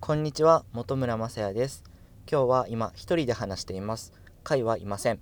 こんにちは、本村正也です。今日は今一人で話しています。会はいません。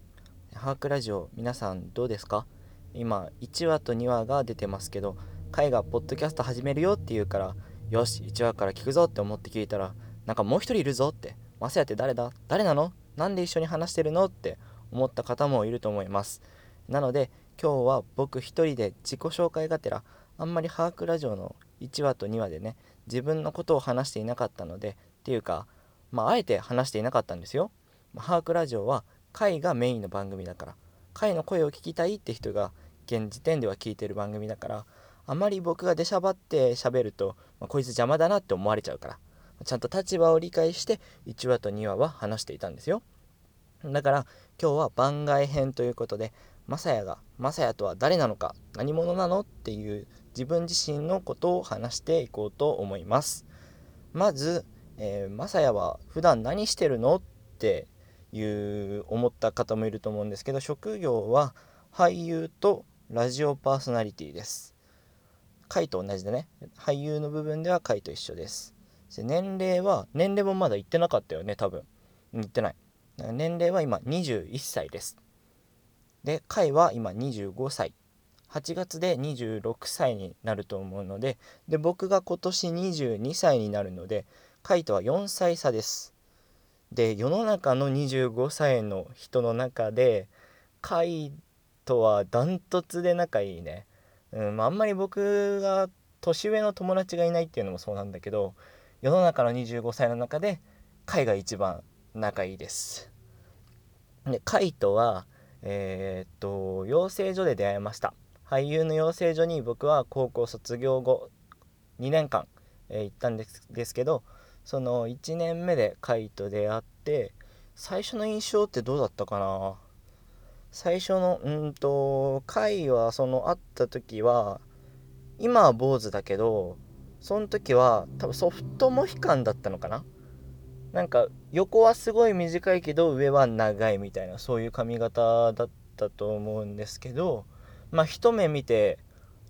ハークラジオ、皆さんどうですか？今1話と2話が出てますけど、会がポッドキャスト始めるよって言うから、よし、1話から聞くぞって思って聞いたら、なんかもう一人いるぞって、正也って誰だ？誰なの？なんで一緒に話してるのって思った方もいると思います。なので、今日は僕一人で自己紹介がてら、あんまりハークラジオの1話と2話でね、自分のことを話していなかったのでっていうかまああえて話していなかったんですよ。まあ、ハークラジオは会がメインの番組だから会の声を聞きたいって人が現時点では聞いてる番組だからあまり僕が出しゃばって喋ると、まあ、こいつ邪魔だなって思われちゃうからちゃんと立場を理解して1話と2話は話していたんですよ。だから今日は番外編ということでマサヤがマサヤとは誰なのか何者なのっていう自分自身のことを話していこうと思います。まず、えー、マサヤは普段何してるのっていう思った方もいると思うんですけど職業は俳優とラジオパーソナリティです。回と同じでね。俳優の部分では回と一緒です。年齢は年齢もまだ言ってなかったよね多分。言ってない。年齢は今21歳です。で回は今25歳。8月で26歳になると思うのでで僕が今年22歳になるのでカイトは4歳差です。で世の中の25歳の人の中でカイトはダントツで仲いいね、うんあんまり僕が年上の友達がいないっていうのもそうなんだけど世の中の25歳の中でカイが一番仲いいです。でカイトはえー、っと養成所で出会いました。俳優の養成所に僕は高校卒業後2年間、えー、行ったんですですけどその1年目でカイと出会って最初の印象ってどうだったかな？最初のうんとカイはその会った時は今は坊主だけどその時は多分ソフトモヒカンだったのかな？なんか横はすごい短いけど上は長いみたいなそういう髪型だったと思うんですけどまあ一目見て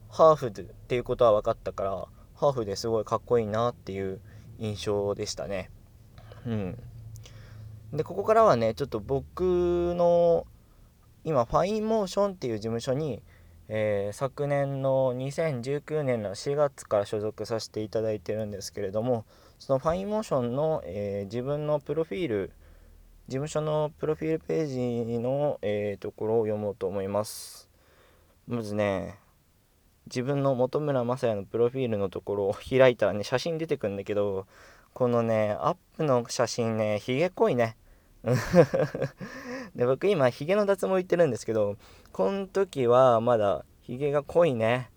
ハーフっていうことは分かったからハーフですごいかっこいいなっていう印象でしたね。うん。でここからはねちょっと僕の今ファインモーションっていう事務所に、えー、昨年の2019年の4月から所属させていただいてるんですけれどもそのファインモーションの、えー、自分のプロフィール事務所のプロフィールページの、えー、ところを読もうと思います。まずね自分の本村正也のプロフィールのところを開いたらね写真出てくるんだけどこのねアップの写真ねひげ濃いね。で僕今ひげの脱毛行ってるんですけどこの時はまだひげが濃いね。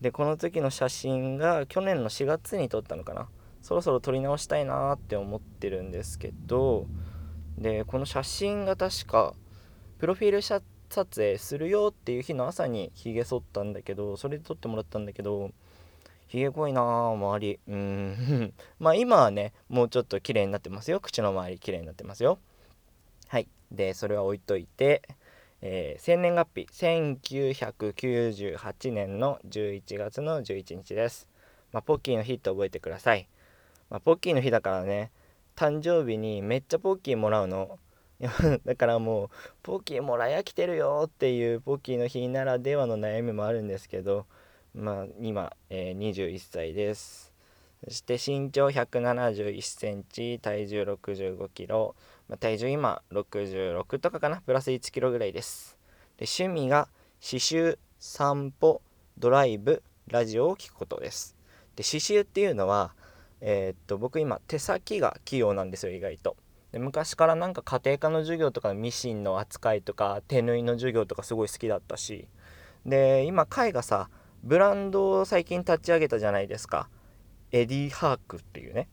でこの時の写真が去年の4月に撮ったのかな。そろそろ撮り直したいなって思ってるんですけどでこの写真が確かプロフィール撮影するよっていう日の朝にひげ剃ったんだけどそれで撮ってもらったんだけどひげ濃いなあ周りうん まあ今はねもうちょっと綺麗になってますよ口の周り綺麗になってますよはいでそれは置いといてえー、生年月日1998年の11月の11日です。まあ、ポッキーの日って覚えてください。まあ、ポッキーの日だからね、誕生日にめっちゃポッキーもらうの。だからもう、ポッキーもらい飽きてるよっていうポッキーの日ならではの悩みもあるんですけど、まあ、今、えー、21歳です。そして身長171センチ、体重65キロ、まあ、体重今66とかかな？プラス1キロぐらいです。で趣味が刺繍散歩ドライブラジオを聞くことです。で刺繍っていうのはえー、っと僕今手先が器用なんですよ意外と。で昔からなんか家庭科の授業とかミシンの扱いとか手縫いの授業とかすごい好きだったし。で今海がさブランドを最近立ち上げたじゃないですか。エディ・ハークっていうね。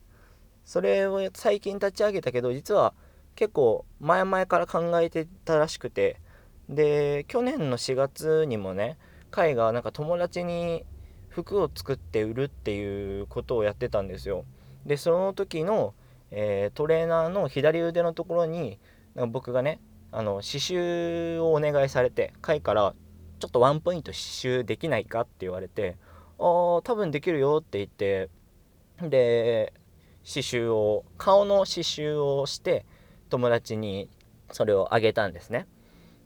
それを最近立ち上げたけど実は結構前々から考えてたらしくて。で去年の4月にもね海がなんか友達に服を作って売るっていうことをやってたんですよ。でその時の、えー、トレーナーの左腕のところになんか僕がねあの刺繍をお願いされて海からちょっとワンポイント刺繍できないかって言われてああ多分できるよって言ってで刺繍を顔の刺繍をして友達にそれをあげたんですね。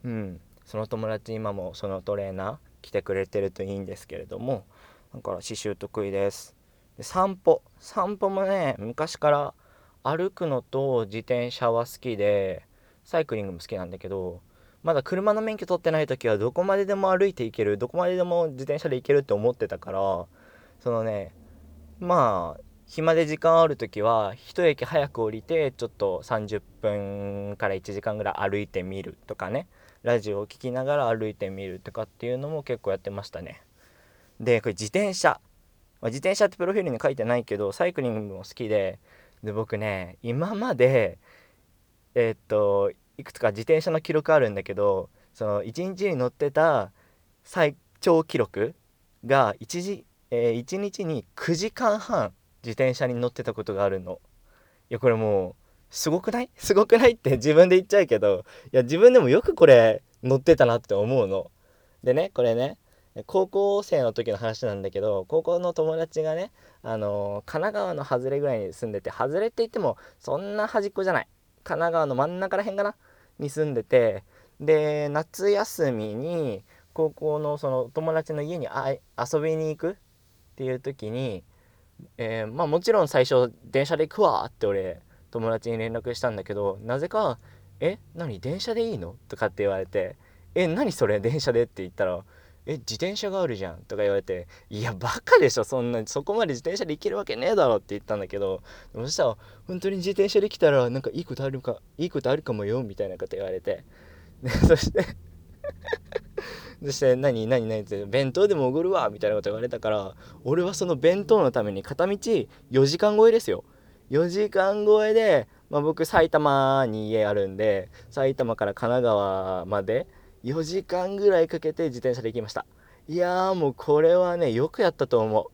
うん。その友達今もそのトレーナー来てくれてるといいんですけれどもだから刺繍得意です。で散歩。散歩もね昔から歩くのと自転車は好きでサイクリングも好きなんだけどまだ車の免許取ってない時はどこまででも歩いて行けるどこまででも自転車で行けるって思ってたからそのねまあ暇で時間ある時は一駅早く降りてちょっと30分から1時間ぐらい歩いてみるとかねラジオを聴きながら歩いてみるとかっていうのも結構やってましたね。でこれ自転車。自転車ってプロフィールに書いてないけどサイクリングも好きでで僕ね今までえー、っといくつか自転車の記録あるんだけどその1日に乗ってた最長記録が 1, 時、えー、1日に9時間半自転車に乗ってたことがあるの。いやこれもうすごくない？すごくない？って自分で言っちゃうけどいや自分でもよくこれ乗ってたなって思うの。でねこれね高校生の時の話なんだけど高校の友達がねあの神奈川の外れぐらいに住んでて外れって言ってもそんな端っこじゃない神奈川の真ん中らへんかな？に住んでてで夏休みに高校のその友達の家にあ遊びに行くっていう時に、えー、まあもちろん最初電車で行くわって俺友達に連絡したんだけどなぜか「え何？電車でいいの?」とかって言われて「え何それ？電車で?」って言ったらえ自転車があるじゃん」とか言われて「いやバカでしょそんなそこまで自転車で行けるわけねえだろ」って言ったんだけどそしたら「本当に自転車で来たらなんかいいことあるかいいことあるかもよ」みたいなこと言われて。でそして そして何何何って弁当でもおごるわみたいなこと言われたから俺はその弁当のために片道4時間超えですよ4時間超えで、まあ、僕埼玉に家あるんで埼玉から神奈川まで4時間ぐらいかけて自転車で行きました。いやーもうこれはねよくやったと思う。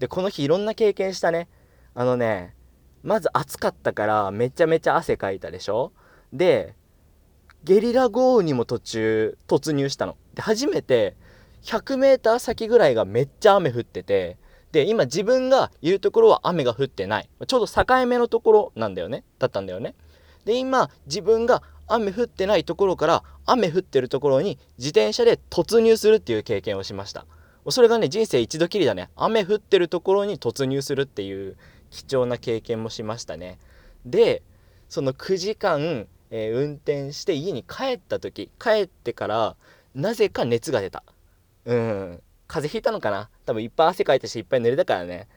でこの日いろんな経験したね。あのねまず暑かったからめちゃめちゃ汗かいたでしょ？でゲリラ豪雨にも途中突入したの。で初めて 100m 先ぐらいがめっちゃ雨降っててで今自分がいるところは雨が降ってない。ちょうど境目のところなんだよね？だったんだよね。で今自分が雨降ってないところから雨降ってるところに自転車で突入するっていう経験をしました。それがね人生一度きりだね。雨降ってるところに突入するっていう貴重な経験もしましたね。でその9時間、えー、運転して家に帰った時帰ってからなぜか熱が出た。うん。風邪ひいたのかな。多分いっぱい汗かいたしいっぱい濡れたからね。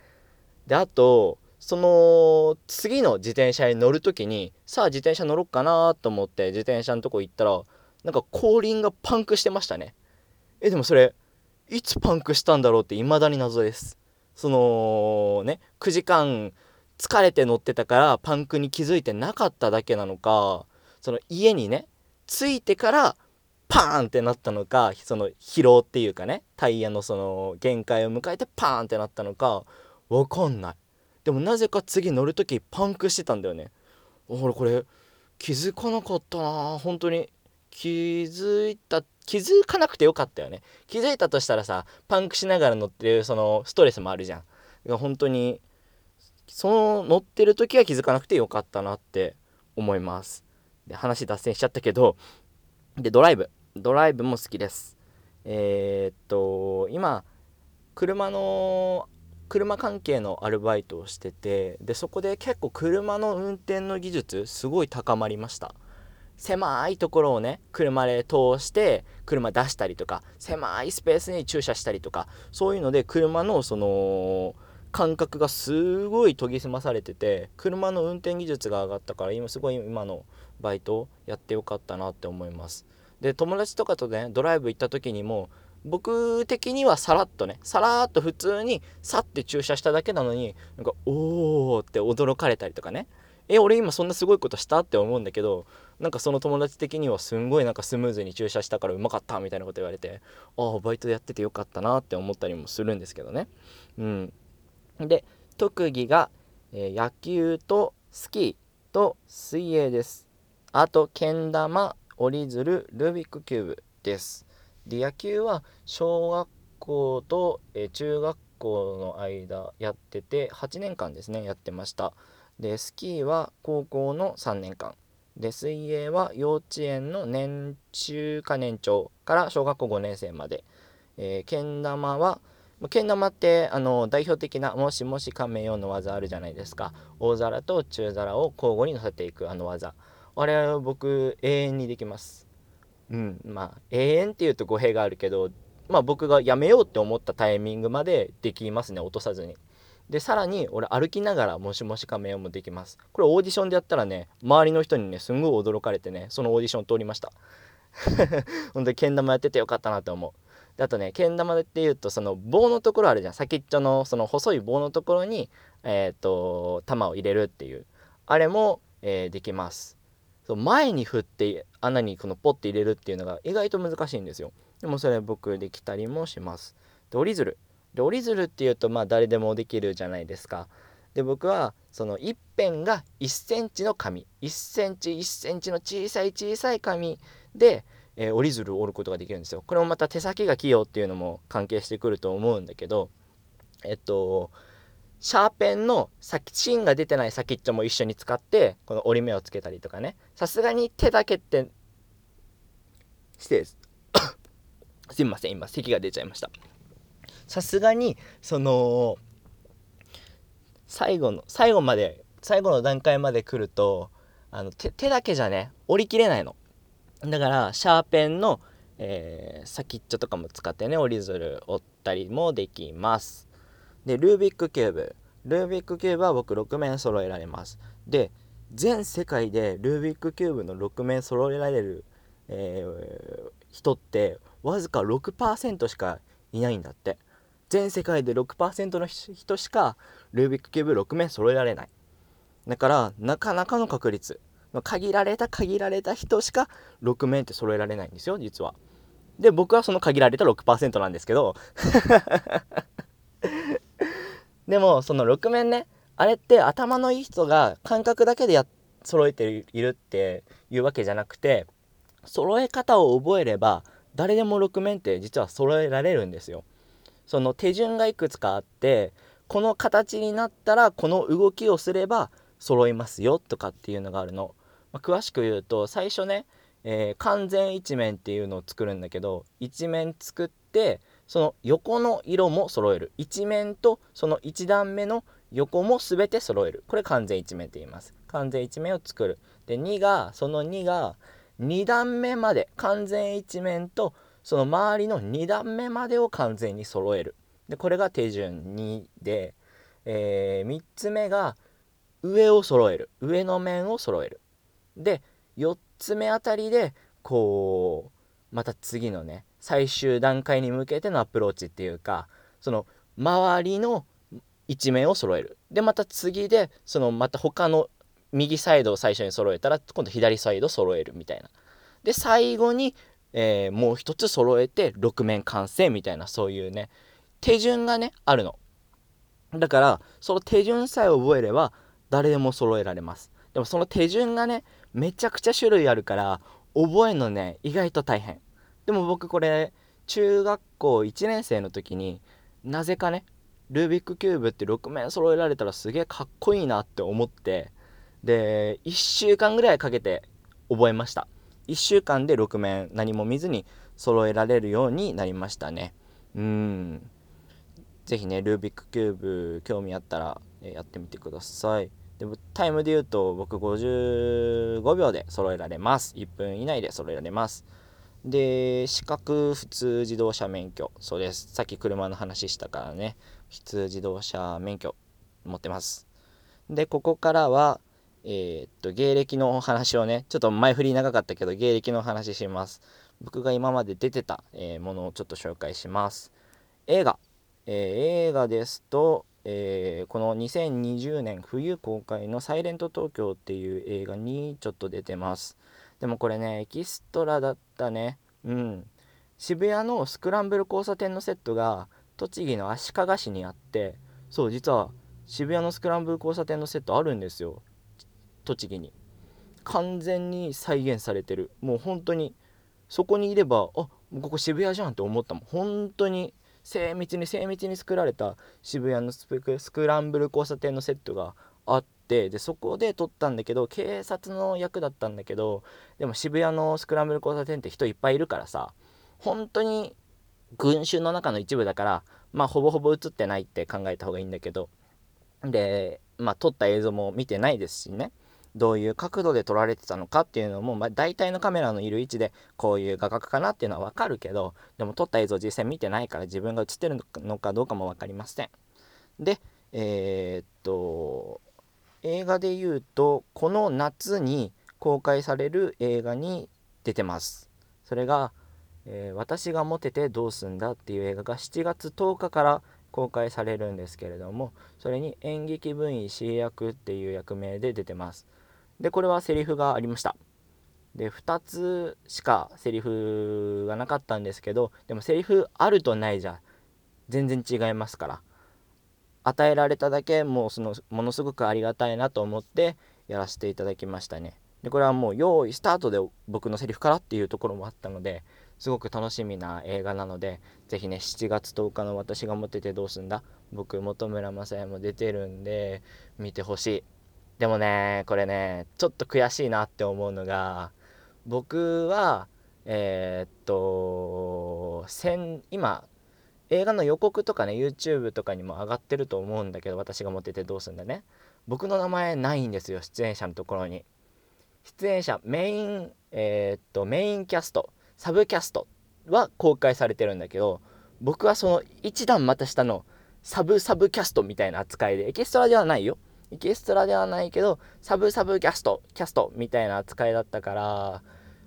であとその次の自転車に乗る時にさあ自転車乗ろっかなと思って自転車のとこ行ったらなんか後輪がパンクしてましたね。えでもそれいつパンクしたんだろうって未だに謎です。そのね9時間疲れて乗ってたからパンクに気づいてなかっただけなのかその家にね着いてからパーンってなったのかその疲労っていうかねタイヤのその限界を迎えてパーンってなったのか分かんない。でもなぜか次乗る時パンクしてたんだよね。俺これ気づかなかったな。本当に。気づいた気づかなくてよかったよね。気づいたとしたらさパンクしながら乗ってるそのストレスもあるじゃん。本当にその乗ってる時は気づかなくてよかったなって思います。で話脱線しちゃったけどでドライブ。ドライブも好きです。えー、っと今車の車関係のアルバイトをしててでそこで結構車の運転の技術すごい高まりました。狭いところをね車で通して車出したりとか狭いスペースに駐車したりとかそういうので車のその感覚がすごい研ぎ澄まされてて車の運転技術が上がったから今すごい今のバイトやってよかったなって思います。で友達とかとねドライブ行った時にも僕的にはさらっとねさらっと普通にさって駐車しただけなのになんかおーって驚かれたりとかね。え俺今そんなすごいことしたって思うんだけどなんかその友達的にはすんごいなんかスムーズに駐車したからうまかったみたいなこと言われてああバイトやっててよかったなって思ったりもするんですけどね。うん。で特技が、えー、野球とスキーと水泳です。あとけん玉折り鶴ルービックキューブです。で野球は小学校と、え中学校の間やってて8年間ですねやってました。でスキーは高校の3年間。で水泳は幼稚園の年中か年長から小学校5年生まで、えー、けん玉はけん玉ってあの代表的なもしもし亀よの技あるじゃないですか。大皿と中皿を交互に乗せていくあの技。あれは僕永遠にできます。うん。まあ永遠っていうと語弊があるけどまあ僕がやめようって思ったタイミングまでできますね落とさずに。でさらに俺歩きながらもしもし仮面もできます。これオーディションでやったらね周りの人にねすんごい驚かれてねそのオーディション通りました。ほんとけん玉やっててよかったなって思う。であとねけん玉っていうとその棒のところあるじゃん。先っちょのその細い棒のところにえっ、ー、と玉を入れるっていう。あれも、えー、できます。そう前に振って穴にこのポッて入れるっていうのが意外と難しいんですよ。でもそれ僕できたりもします。で折り鶴。で折り鶴っていうとまあ誰でもできるじゃないですか。で僕はその一辺が1センチの紙。1センチ1センチの小さい小さい紙で、えー、折り鶴を折ることができるんですよ。これもまた手先が器用っていうのも関係してくると思うんだけどえっとシャーペンの先芯が出てない先っちょも一緒に使ってこの折り目をつけたりとかね。さすがに手だけって失礼ですすいません今咳が出ちゃいました。さすがにその最後の最後まで最後の段階まで来るとあの手だけじゃね折りきれないの。だからシャーペンの、えー、先っちょとかも使ってね折り鶴折ったりもできます。でルービックキューブルービックキューブは僕6面揃えられます。で全世界でルービックキューブの6面揃えられる、えー、人ってわずか6%しかいないんだって。全世界で6%の人しかルービックキューブ6面揃えられない。だからなかなかの確率。限られた限られた人しか6面って揃えられないんですよ実は。で僕はその限られた6%なんですけど。でもその6面ねあれって頭のいい人が感覚だけでや揃えているっていうわけじゃなくて揃え方を覚えれば誰でも6面って実は揃えられるんですよ。その手順がいくつかあってこの形になったらこの動きをすれば揃いますよとかっていうのがあるの、まあ、詳しく言うと最初ね、えー、完全一面っていうのを作るんだけど一面作ってその横の色も揃える。一面とその1段目の横も全て揃える。これ完全一面って言います。完全一面を作る。で2がその2が2段目まで完全一面とその周りの2段目までを完全に揃える。でこれが手順2で、えー、3つ目が上を揃える。上の面を揃える。で4つ目あたりでこうまた次のね最終段階に向けてのアプローチっていうかその周りの一面を揃える。でまた次でそのまた他の右サイドを最初に揃えたら今度左サイド揃えるみたいな。で最後にえー、もう一つ揃えて6面完成みたいなそういうね手順がねあるの。だからその手順さえ覚えれば誰でも揃えられます。でもその手順がねめちゃくちゃ種類あるから覚えるのね意外と大変。でも僕これ中学校1年生の時になぜかねルービックキューブって6面揃えられたらすげえかっこいいなって思ってで1週間ぐらいかけて覚えました。1週間で6面何も見ずに揃えられるようになりましたね。うん。是非ねルービックキューブ興味あったらやってみてください。でタイムで言うと僕55秒で揃えられます。1分以内で揃えられます。で資格普通自動車免許。そうです。さっき車の話したからね。普通自動車免許持ってます。でここからはえー、っと芸歴のお話をねちょっと前振り長かったけど芸歴のお話します。僕が今まで出てた、えー、ものをちょっと紹介します。映画、えー、映画ですと、えこの2020年冬公開の「サイレント東京」っていう映画にちょっと出てます。でもこれねエキストラだったね。うん。渋谷のスクランブル交差点のセットが栃木の足利市にあってそう実は渋谷のスクランブル交差点のセットあるんですよ。栃木に。完全に再現されてる。もう本当にそこにいればあここ渋谷じゃんって思ったもん。本当に精密に精密に作られた渋谷のスクランブル交差点のセットがあってでそこで撮ったんだけど警察の役だったんだけどでも渋谷のスクランブル交差点って人いっぱいいるからさ本当に群衆の中の一部だからまあほぼほぼ映ってないって考えた方がいいんだけどでまあ撮った映像も見てないですしねどういう角度で撮られてたのかっていうのも、まあ、大体のカメラのいる位置でこういう画角かなっていうのは分かるけどでも撮った映像実際見てないから自分が映ってるのかどうかも分かりません。でえー、っと映画で言うとこの夏に公開される映画に出てます。それが、えー、私がモテてどうすんだっていう映画が7月10日から公開されるんですけれどもそれに演劇部員 C 役っていう役名で出てます。でこれはセリフがありましたで2つしかセリフがなかったんですけどでもセリフあるとないじゃ全然違いますから与えられただけもうそのものすごくありがたいなと思ってやらせていただきましたね。でこれはもう用意スタートで僕のセリフからっていうところもあったのですごく楽しみな映画なので是非ね7月10日の「私が持っててどうすんだ」僕本村正也も出てるんで見てほしい。でもねこれねちょっと悔しいなって思うのが僕はえー、っと今映画の予告とかね YouTube とかにも上がってると思うんだけど私が持っててどうすんだね。僕の名前ないんですよ出演者のところに。出演者メインえー、っとメインキャストサブキャストは公開されてるんだけど僕はその一段また下のサブサブキャストみたいな扱いでエキストラではないよ。エキストラではないけどサブサブキャストキャストみたいな扱いだったから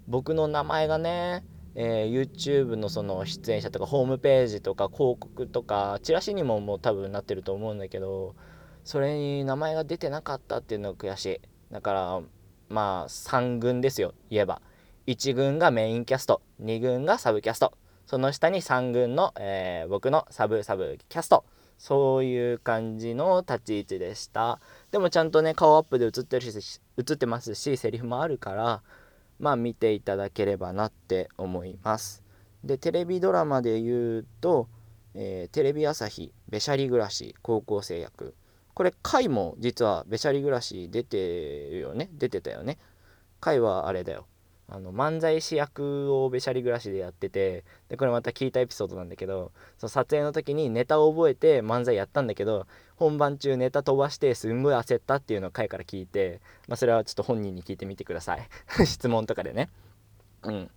僕の名前がね、えー、YouTube のその出演者とかホームページとか広告とかチラシにももう多分なってると思うんだけどそれに名前が出てなかったっていうのが悔しい。だからまあ3軍ですよ言えば。1軍がメインキャスト2軍がサブキャスト。その下に3軍の、えー、僕のサブサブキャスト。そういう感じの立ち位置でした。でもちゃんとね顔アップで映ってるし映ってますしセリフもあるからまあ見ていただければなって思います。でテレビドラマで言うと、えー、テレビ朝日「べしゃり暮らし高校生役」これ回も実はべしゃり暮らし出てるよね？出てたよね？回はあれだよ。あの漫才師役をべしゃり暮らしでやっててでこれまた聞いたエピソードなんだけどその撮影の時にネタを覚えて漫才やったんだけど本番中ネタ飛ばしてすんごい焦ったっていうのを回から聞いて、まあ、それはちょっと本人に聞いてみてください。質問とかでね。うん。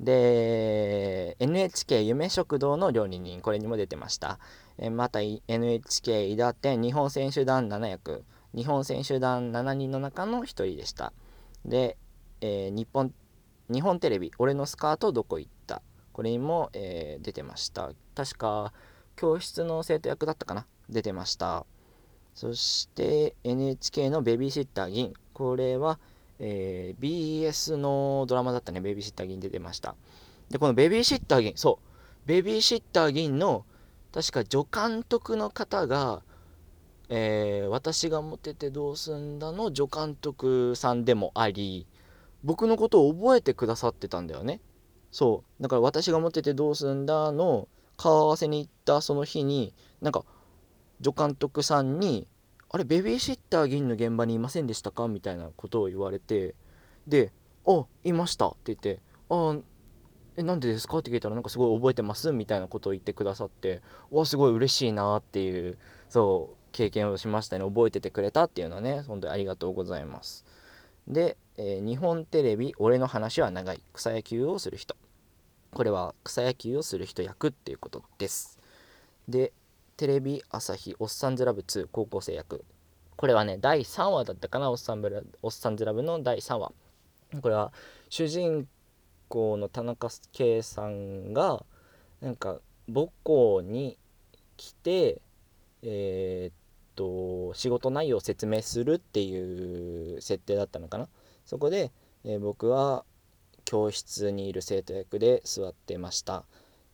で NHK 夢食堂の料理人これにも出てました。えまた NHK 伊達日本選手団7役。日本選手団7人の中の1人でした。で、えー、日本日本テレビ「俺のスカートどこ行った?」これにも、えー、出てました。確か教室の生徒役だったかな？出てました。そして NHK の「ベビーシッター銀」これは、えー、BS のドラマだったね。ベビーシッター銀出てました。でこのベビーシッター銀そう。ベビーシッター銀の確か助監督の方が、えー、私がモテてどうすんだの助監督さんでもあり僕のことを覚えてくださってたんだよねそうだから私が持っててどうすんだの顔合わせに行ったその日になんか助監督さんに「あれベビーシッター銀の現場にいませんでしたか?」みたいなことを言われてで「あいました」って言って「あえなんでですか?」って聞いたらなんかすごい覚えてますみたいなことを言ってくださってわすごい嬉しいなっていうそう経験をしましたね覚えててくれたっていうのはね本当にありがとうございますでえー、日本テレビ「俺の話は長い。草野球をする人」これは草野球をする人役っていうことです。でテレビ朝日おっさんずラブ2高校生役。これはね第3話だったかなおっさんブラおっさんずラブの第3話。これは主人公の田中圭さんがなんか母校に来てえー、っと仕事内容を説明するっていう設定だったのかな。そこで、えー、僕は教室にいる生徒役で座ってました。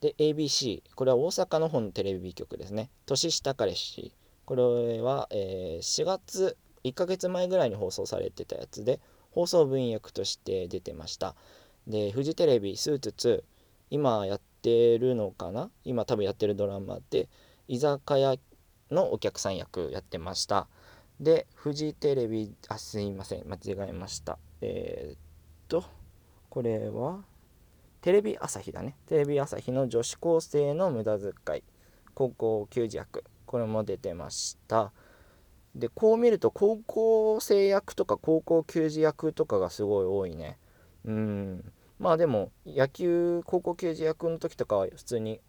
で ABC これは大阪の方のテレビ局ですね。年下彼氏。これは、えー、4月1ヶ月前ぐらいに放送されてたやつで放送部員役として出てました。でフジテレビスーツ2今やってるのかな？今多分やってるドラマで居酒屋のお客さん役やってました。でフジテレビあすいません。間違えました。えー、っとこれはテレビ朝日だね。テレビ朝日の女子高生の無駄遣い。高校球児役。これも出てました。でこう見ると高校生役とか高校球児役とかがすごい多いね。うん。まあでも野球高校球児役の時とかは普通に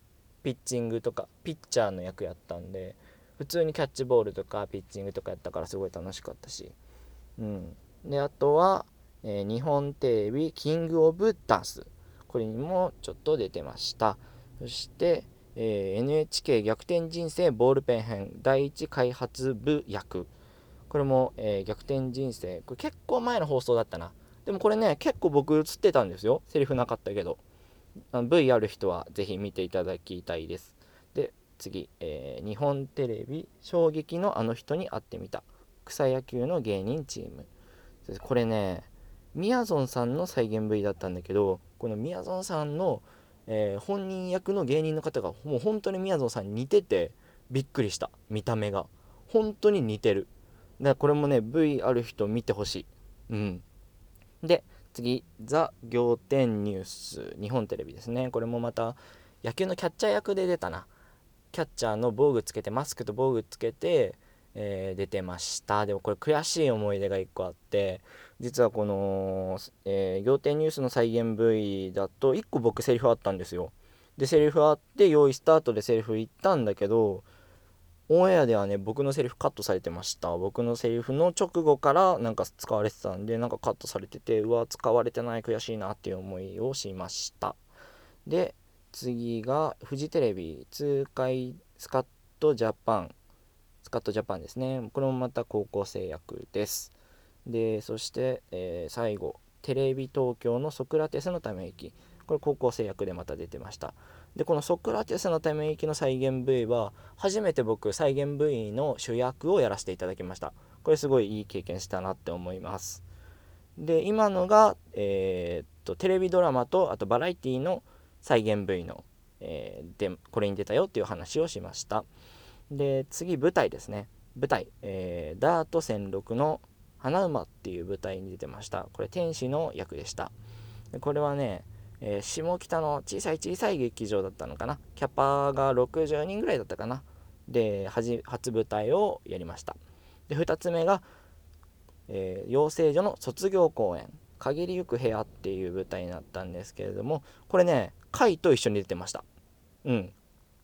ピッチングとかピッチャーの役やったんで普通にキャッチボールとかピッチングとかやったからすごい楽しかったし。うん。であとは、えー、日本テレビキングオブダンス。これにもちょっと出てました。そして、えー、NHK 逆転人生ボールペン編第一開発部役。これも、えー、逆転人生。これ結構前の放送だったな。でもこれね結構僕映ってたんですよ。セリフなかったけど。あの V ある人は是非見ていただきたいです。で次、えー、日本テレビ衝撃のあの人に会ってみた。草野球の芸人チーム。これねみやぞんさんの再現 V だったんだけどこのみやぞんさんの、えー、本人役の芸人の方がもう本当にみやぞんさんに似ててびっくりした。見た目が。本当に似てる。だからこれもね V ある人見てほしい。うん。で次「ザ・仰天ニュース」日本テレビですね。これもまた野球のキャッチャー役で出たな。キャッチャーの防具つけてマスクと防具つけてえー、出てました。でもこれ悔しい思い出が1個あって実はこの、えー、仰天ニュースの再現 V だと1個僕セリフあったんですよ。でセリフあって用意スタートでセリフ言ったんだけどオンエアではね僕のセリフカットされてました。僕のセリフの直後からなんか使われてたんでなんかカットされててうわ使われてない悔しいなっていう思いをしました。で次がフジテレビ痛快スカットジャパン。スカットジャパンですね。これもまた高校生役です。でそして、えー、最後テレビ東京のソクラテスのため息。これ高校生役でまた出てました。でこのソクラテスのため息の再現 V は初めて僕再現 V の主役をやらせていただきました。これすごいいい経験したなって思います。で今のが、えー、っとテレビドラマとあとバラエティの再現 V の、えー、でこれに出たよっていう話をしました。で次舞台ですね。舞台、えー、ダート戦六の花馬っていう舞台に出てました。これ天使の役でした。でこれはね、えー、下北の小さい小さい劇場だったのかな。キャパが60人ぐらいだったかな。で初舞台をやりました。で2つ目が、えー、養成所の卒業公演。限りゆく部屋っていう舞台になったんですけれどもこれね甲斐と一緒に出てました。うん。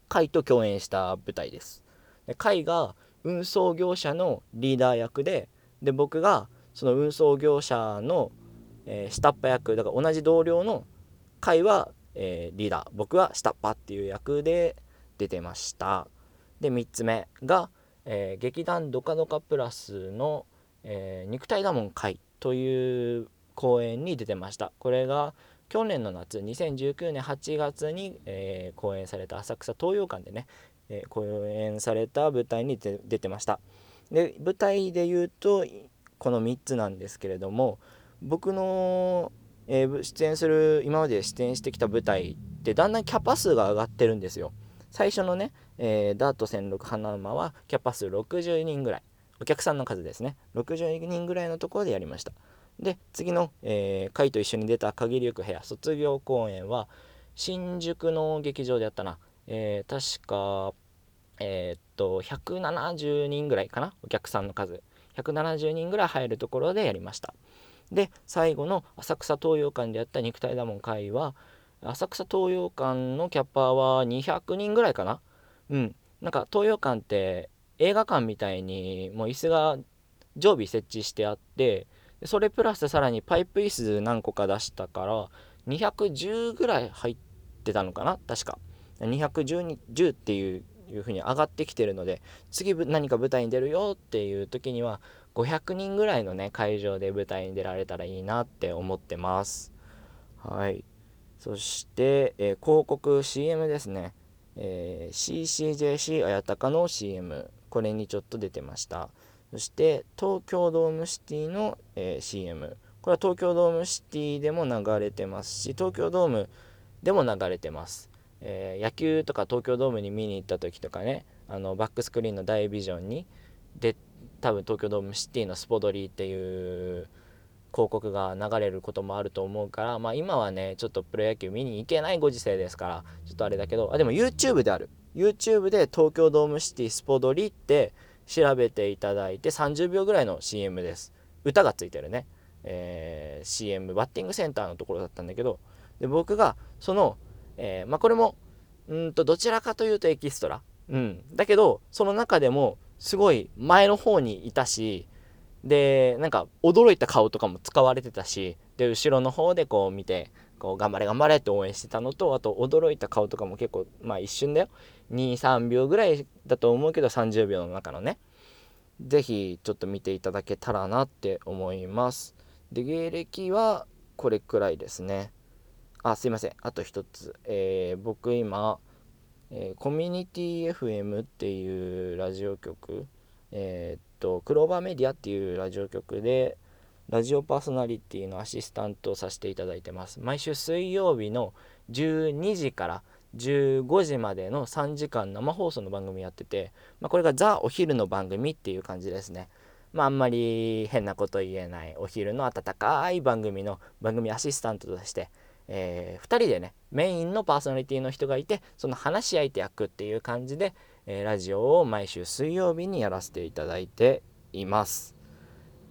甲斐と共演した舞台です。で甲が運送業者のリーダー役でで僕がその運送業者の、えー、下っ端役だから同じ同僚の甲は、えー、リーダー。僕は下っ端っていう役で出てました。で3つ目が、えー、劇団ドカドカプラスの、え肉体だもん会という公演に出てました。これが去年の夏2019年8月に、え、公演された浅草東洋館でね、え、公演された舞台に出てました。で舞台で言うとこの3つなんですけれども僕の、えー、出演する今まで出演してきた舞台ってだんだんキャパ数が上がってるんですよ。最初のね、えー、ダート1006花馬はキャパ数60人ぐらい。お客さんの数ですね。60人ぐらいのところでやりました。で次の、えー、会と一緒に出た限りゆく部屋卒業公演は新宿の劇場でやったな。えー、確か、えー、と、170人ぐらいかな、お客さんの数。170人ぐらい入るところでやりました。で、最後の浅草東洋館でやった肉体だもん会は、浅草東洋館のキャッパーは200人ぐらいかな？うん。なんか東洋館って映画館みたいにもう椅子が常備設置してあってそれプラスさらにパイプ椅子何個か出したから210ぐらい入ってたのかな？確か210 10っていういうふうに上がってきてるので次何か舞台に出るよっていう時には500人ぐらいのね会場で舞台に出られたらいいなって思ってます。はい。そして、えー、広告 CM ですね、えー、CCJC 綾鷹の CM これにちょっと出てました。そして東京ドームシティの、えー、CM これは東京ドームシティでも流れてますし東京ドームでも流れてます。えー、野球とか東京ドームに見に行った時とかねあのバックスクリーンの大ビジョンにで多分東京ドームシティのスポドリっていう広告が流れることもあると思うから、まあ、今はねちょっとプロ野球見に行けないご時世ですからちょっとあれだけどあでも YouTube である。YouTube で東京ドームシティスポドリって調べていただいて30秒ぐらいの CM です。歌がついてるね、えー、CM バッティングセンターのところだったんだけどで僕がその、えー、まあこれもうんとどちらかというとエキストラ。うん。だけどその中でもすごい前の方にいたしでなんか驚いた顔とかも使われてたしで後ろの方でこう見てこう頑張れ頑張れって応援してたのとあと驚いた顔とかも結構まあ一瞬だよ。23秒ぐらいだと思うけど30秒の中のね。是非ちょっと見ていただけたらなって思います。で芸歴はこれくらいですね。あすいません。あと一つ、えー、僕今、えー、コミュニティ FM っていうラジオ局えー、っとクローバーメディアっていうラジオ局でラジオパーソナリティのアシスタントをさせていただいてます。毎週水曜日の12時から15時までの3時間生放送の番組やってて、まあ、これがザ・お昼の番組っていう感じですね。まああんまり変なこと言えないお昼の温かい番組の番組アシスタントとしてえー、2人でねメインのパーソナリティの人がいてその話し相手役っていう感じで、えー、ラジオを毎週水曜日にやらせていただいています。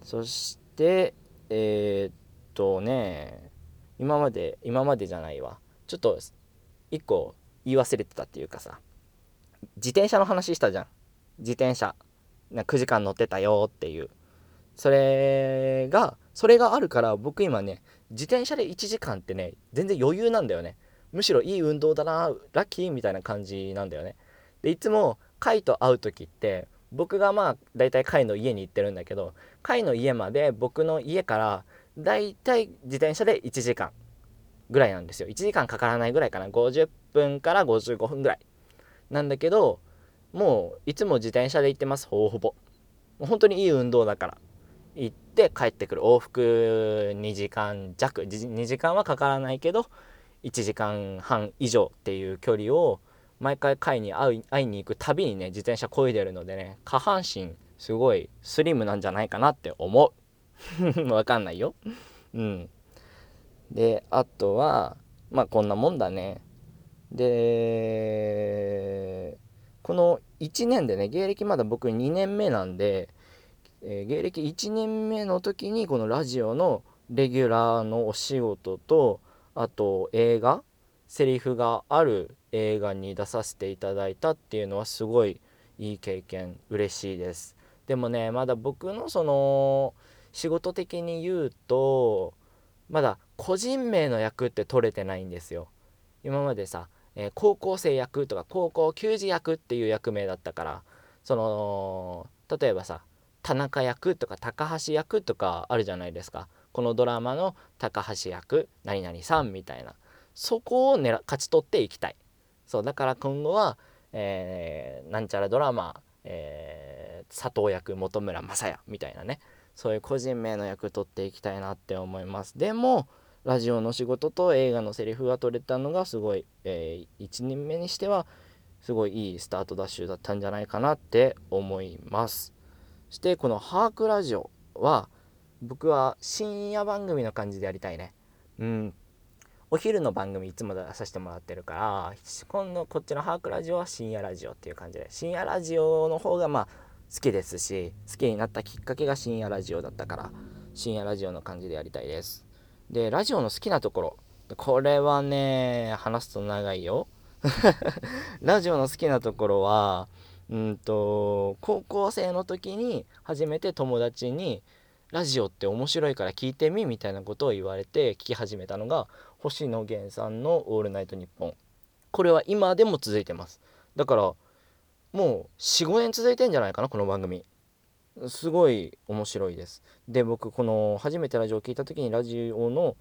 そしてえー、っとね今まで今までじゃないわ。ちょっと1個言い忘れてたっていうかさ自転車の話したじゃん。自転車。9時間乗ってたよっていう。それがそれがあるから僕今ね自転車で1時間ってね全然余裕なんだよね。むしろいい運動だなラッキーみたいな感じなんだよね。でいつもカイと会う時って僕がまあ大体カイの家に行ってるんだけどカイの家まで僕の家から大体自転車で1時間ぐらいなんですよ。1時間かからないぐらいかな。50分から55分ぐらいなんだけどもういつも自転車で行ってますほぼほぼ。もう本当にいい運動だから。行って帰ってくる。往復2時間弱。2時間はかからないけど1時間半以上っていう距離を毎回会に会い会いに行くたびにね自転車こいでるのでね下半身すごいスリムなんじゃないかなって思う。わかんないよ。うん。であとはまあこんなもんだね。でこの1年でね芸歴まだ僕2年目なんでえー、芸歴1年目の時にこのラジオのレギュラーのお仕事とあと映画セリフがある映画に出させていただいたっていうのはすごいいい経験嬉しいです。でもねまだ僕のその仕事的に言うとまだ個人名の役って取れてないんですよ。今までさ、えー、高校生役とか高校球児役っていう役名だったからその例えばさ田中役とか高橋役とかあるじゃないですか。このドラマの高橋役何々さんみたいな。そこを狙勝ち取っていきたい。そうだから今後は、えー、なんちゃらドラマ、えー、佐藤役本村正也みたいなね。そういう個人名の役取っていきたいなって思います。でもラジオの仕事と映画のセリフが取れたのがすごい、えー、1人目にしてはすごいいいスタートダッシュだったんじゃないかなって思います。してこの「ハークラジオ」は僕は深夜番組の感じでやりたいね。うん。お昼の番組いつも出させてもらってるから今度こっちの「ハークラジオ」は深夜ラジオっていう感じで。深夜ラジオの方がまあ好きですし好きになったきっかけが深夜ラジオだったから深夜ラジオの感じでやりたいです。でラジオの好きなところ。これはね話すと長いよ。ラジオの好きなところはうんと高校生の時に初めて友達に「ラジオって面白いから聞いてみ」みたいなことを言われて聞き始めたのが星野源さんの「オールナイトニッポン」これは今でも続いてます。だからもう45年続いてんじゃないかなこの番組。すごい面白いです。で僕この初めてラジオを聞いた時にラジオの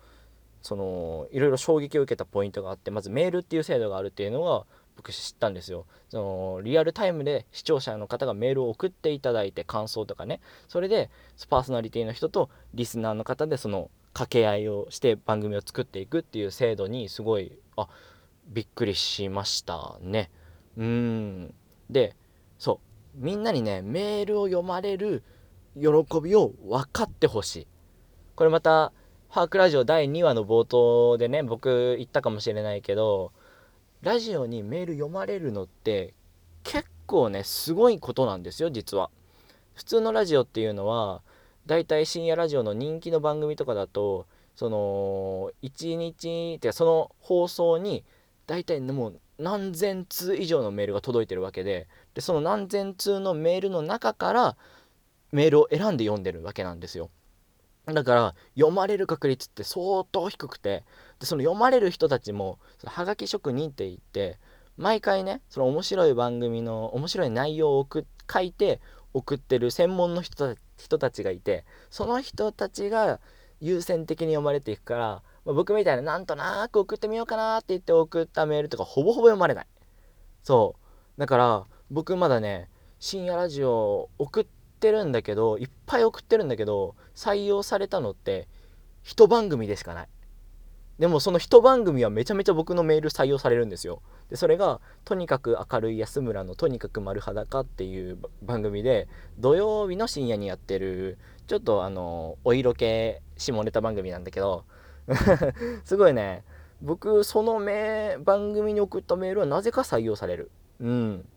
そのいろいろ衝撃を受けたポイントがあってまずメールっていう制度があるっていうのが僕知ったんですよ。そのリアルタイムで視聴者の方がメールを送っていただいて感想とかね。それでパーソナリティの人とリスナーの方でその掛け合いをして番組を作っていくっていう制度にすごいあびっくりしましたね。うん。でそう。みんなにねメールを読まれる喜びを分かってほしい。これまたハークラジオ第2話の冒頭でね僕言ったかもしれないけどラジオにメール読まれるのって結構ねすごいことなんですよ実は。普通のラジオっていうのはだいたい深夜ラジオの人気の番組とかだとその1日ってその放送に大体もう何千通以上のメールが届いてるわけででその何千通のメールの中からメールを選んで読んでるわけなんですよ。だから読まれる確率って相当低くてでその読まれる人たちもそのはがき職人って言って毎回ねその面白い番組の面白い内容を書いて送ってる専門の人たちがいてその人たちが優先的に読まれていくから、まあ、僕みたいななんとなく送ってみようかなって言って送ったメールとかほぼほぼ読まれない。そう。だから僕まだね深夜ラジオ送ってるんだけどいっぱい送ってるんだけど採用されたのって一番組でしかない。でもその一番組はめちゃめちゃ僕のメール採用されるんですよ。でそれが「とにかく明るい安村のとにかく丸裸」っていう番組で土曜日の深夜にやってるちょっとあのお色気下ネタ番組なんだけど すごいね。僕その番組に送ったメールはなぜか採用される。うん。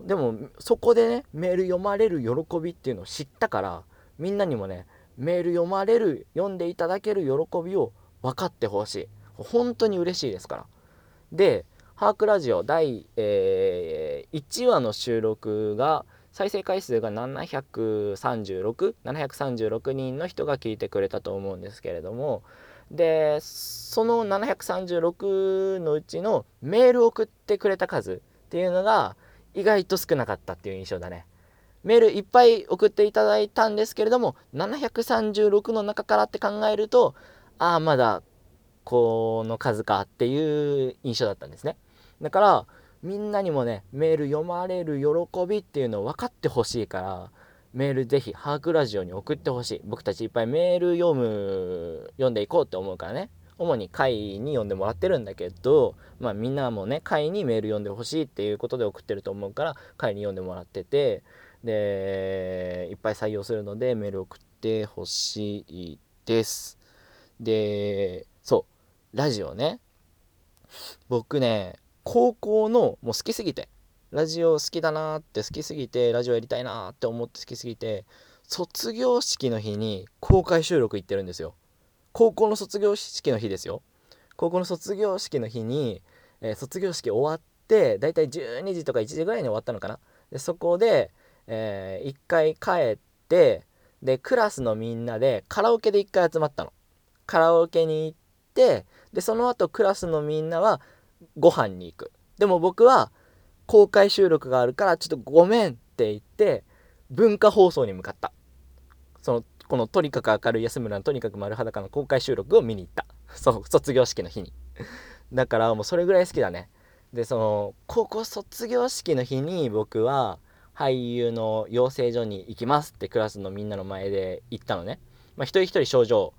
でもそこでねメール読まれる喜びっていうのを知ったからみんなにもねメール読まれる読んでいただける喜びを分かってほしい。本当に嬉しいですから。で「ハークラジオ第」えー、1話の収録が再生回数が736736人の人が聞いてくれたと思うんですけれども。でその736のうちのメールを送ってくれた数っていうのが意外と少なかったっていう印象だね。メールいっぱい送っていただいたんですけれども736の中からって考えるとああまだこの数かっていう印象だったんですね。だからみんなにもねメール読まれる喜びっていうのを分かってほしいからメールぜひハークラジオに送ってほしい。僕たちいっぱいメール読む読んでいこうって思うからね。主に会に読んでもらってるんだけど、まあ、みんなもね会にメール読んでほしいっていうことで送ってると思うから会に読んでもらっててでいっぱい採用するのでメール送ってほしいです。でそう。ラジオね。僕ね高校のもう好きすぎて。ラジオ好きだなって好きすぎてラジオやりたいなって思って好きすぎて卒業式の日に公開収録行ってるんですよ。高校の卒業式の日ですよ。高校の卒業式の日に、えー、卒業式終わってだいたい12時とか1時ぐらいに終わったのかな。でそこで、えー、1回帰ってでクラスのみんなでカラオケで1回集まったの。カラオケに行ってでその後クラスのみんなはご飯に行く。でも僕は公開収録があるからちょっとごめんって言って文化放送に向かった。そのこのとにかく明るい安村のとにかく丸裸の公開収録を見に行った。そう卒業式の日に。だからもうそれぐらい好きだね。でその高校卒業式の日に僕は俳優の養成所に行きますってクラスのみんなの前で言ったのね、まあ、一人一人症状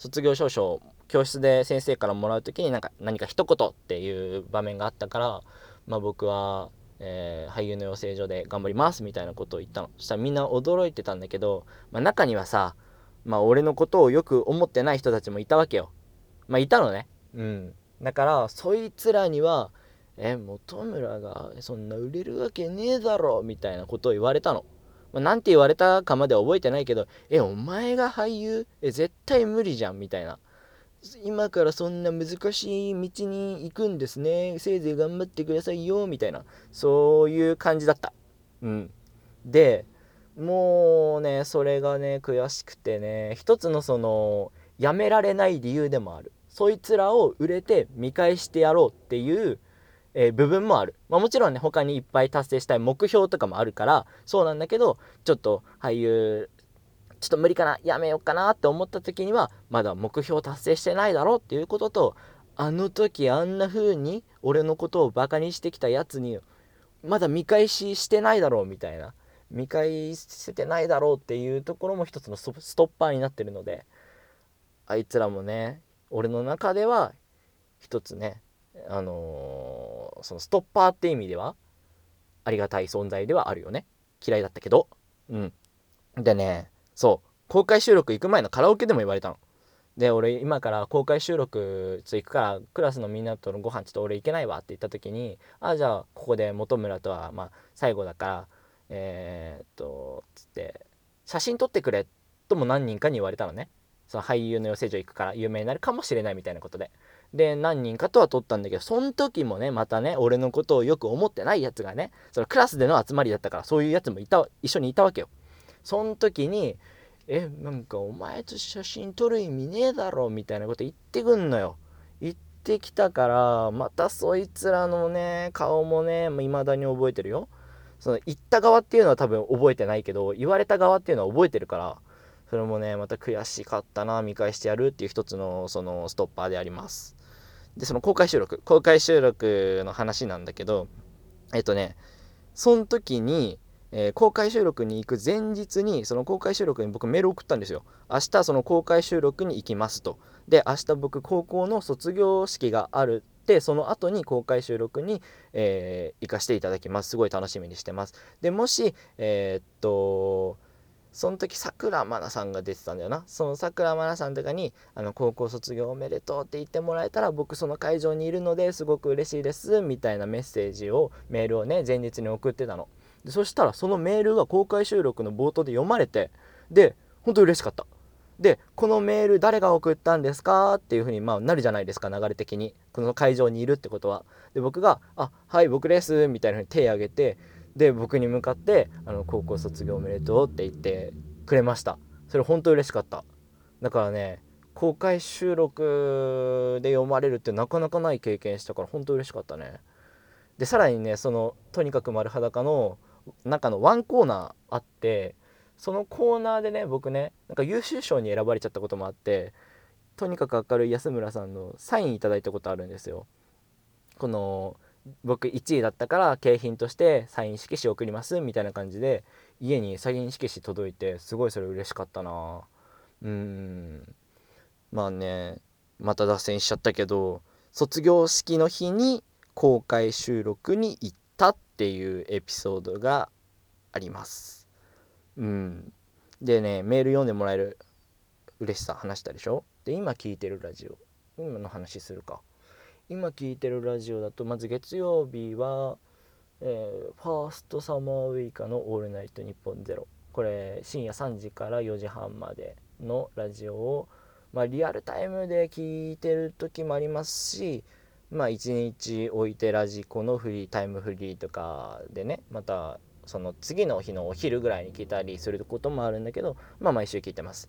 卒業証書教室で先生からもらう時になんか何か一言っていう場面があったから、まあ、僕はえー、俳優の養成所で頑張りますみたいなことを言ったの。そしたらみんな驚いてたんだけど、まあ、中にはさまあ俺のことをよく思ってない人たちもいたわけよ。まあいたのね。うん。だからそいつらにはえ本村がそんな売れるわけねえだろみたいなことを言われたの、まあ、なんて言われたかまでは覚えてないけどえお前が俳優？え絶対無理じゃんみたいな。今からそんな難しい道に行くんですね。せいぜい頑張ってくださいよみたいな。そういう感じだった。うん。でもうねそれがね悔しくてね一つのそのやめられない理由でもある。そいつらを売れて見返してやろうっていう、え、部分もある、まあ、もちろんね他にいっぱい達成したい目標とかもあるからそうなんだけどちょっと俳優ちょっと無理かなやめようかなって思った時にはまだ目標達成してないだろうっていうこととあの時あんな風に俺のことをバカにしてきたやつにまだ見返ししてないだろうみたいな。見返せてないだろうっていうところも一つのストッパーになってるのであいつらもね俺の中では一つね、あのー、そのストッパーって意味ではありがたい存在ではあるよね。嫌いだったけど。うん。でねそう。公開収録行く前のカラオケでも言われたの。で俺今から公開収録つ行くからクラスのみんなとのご飯ちょっと俺行けないわって言った時にあじゃあここで本村とはまあ最後だからえー、っとつって写真撮ってくれとも何人かに言われたのね。その俳優の養成所行くから有名になるかもしれないみたいなことで。で何人かとは撮ったんだけどその時もねまたね俺のことをよく思ってないやつがねそのクラスでの集まりだったからそういうやつもいた一緒にいたわけよ。その時にえなんかお前と写真撮る意味ねえだろみたいなこと言ってくんのよ。言ってきたからまたそいつらのね顔もね未だに覚えてるよ。その言った側っていうのは多分覚えてないけど言われた側っていうのは覚えてるからそれもねまた悔しかったな見返してやるっていう一つのそのストッパーであります。でその公開収録公開収録の話なんだけどえっとねその時にえー、公開収録に行く前日にその公開収録に僕メール送ったんですよ。明日その公開収録に行きますと。で明日僕高校の卒業式があるってその後に公開収録に、えー、行かせていただきます。すごい楽しみにしてます。でもしえー、っとその時さくらまなさんが出てたんだよな。そのさくらまなさんとかにあの高校卒業おめでとうって言ってもらえたら僕その会場にいるのですごく嬉しいですみたいなメッセージをメールをね前日に送ってたの。でそしたらそのメールが公開収録の冒頭で読まれてで本当嬉しかった。でこのメール誰が送ったんですか？っていうふうにまあなるじゃないですか流れ的に。この会場にいるってことは。で僕が「あはい僕です」みたいなふうに手を挙げてで僕に向かってあの「高校卒業おめでとう」って言ってくれました。それ本当嬉しかった。だからね公開収録で読まれるってなかなかない経験したから本当嬉しかったね。でさらにねそのとにかく丸裸の中のワンコーナーあってそのコーナーでね僕ねなんか優秀賞に選ばれちゃったこともあってとにかく明るい安村さんのサインいただいたことあるんですよ。この僕1位だったから景品としてサイン色紙送りますみたいな感じで家にサイン色紙届いてすごいそれ嬉しかったなうんまあねまた脱線しちゃったけど卒業式の日に公開収録に行ったっていうエピソードがあります。うん。でね、メール読んでもらえる嬉しさ話したでしょ？で、今聞いてるラジオ。今の話するか。今聞いてるラジオだと、まず月曜日は、えー、ファーストサマーウイカの「オールナイトニッポンゼロ。これ深夜3時から4時半までのラジオを、まあ、リアルタイムで聞いてる時もありますしまあ1日置いてラジコのフリータイムフリーとかでねまたその次の日のお昼ぐらいに聞いたりすることもあるんだけどまあ毎週聞いてます。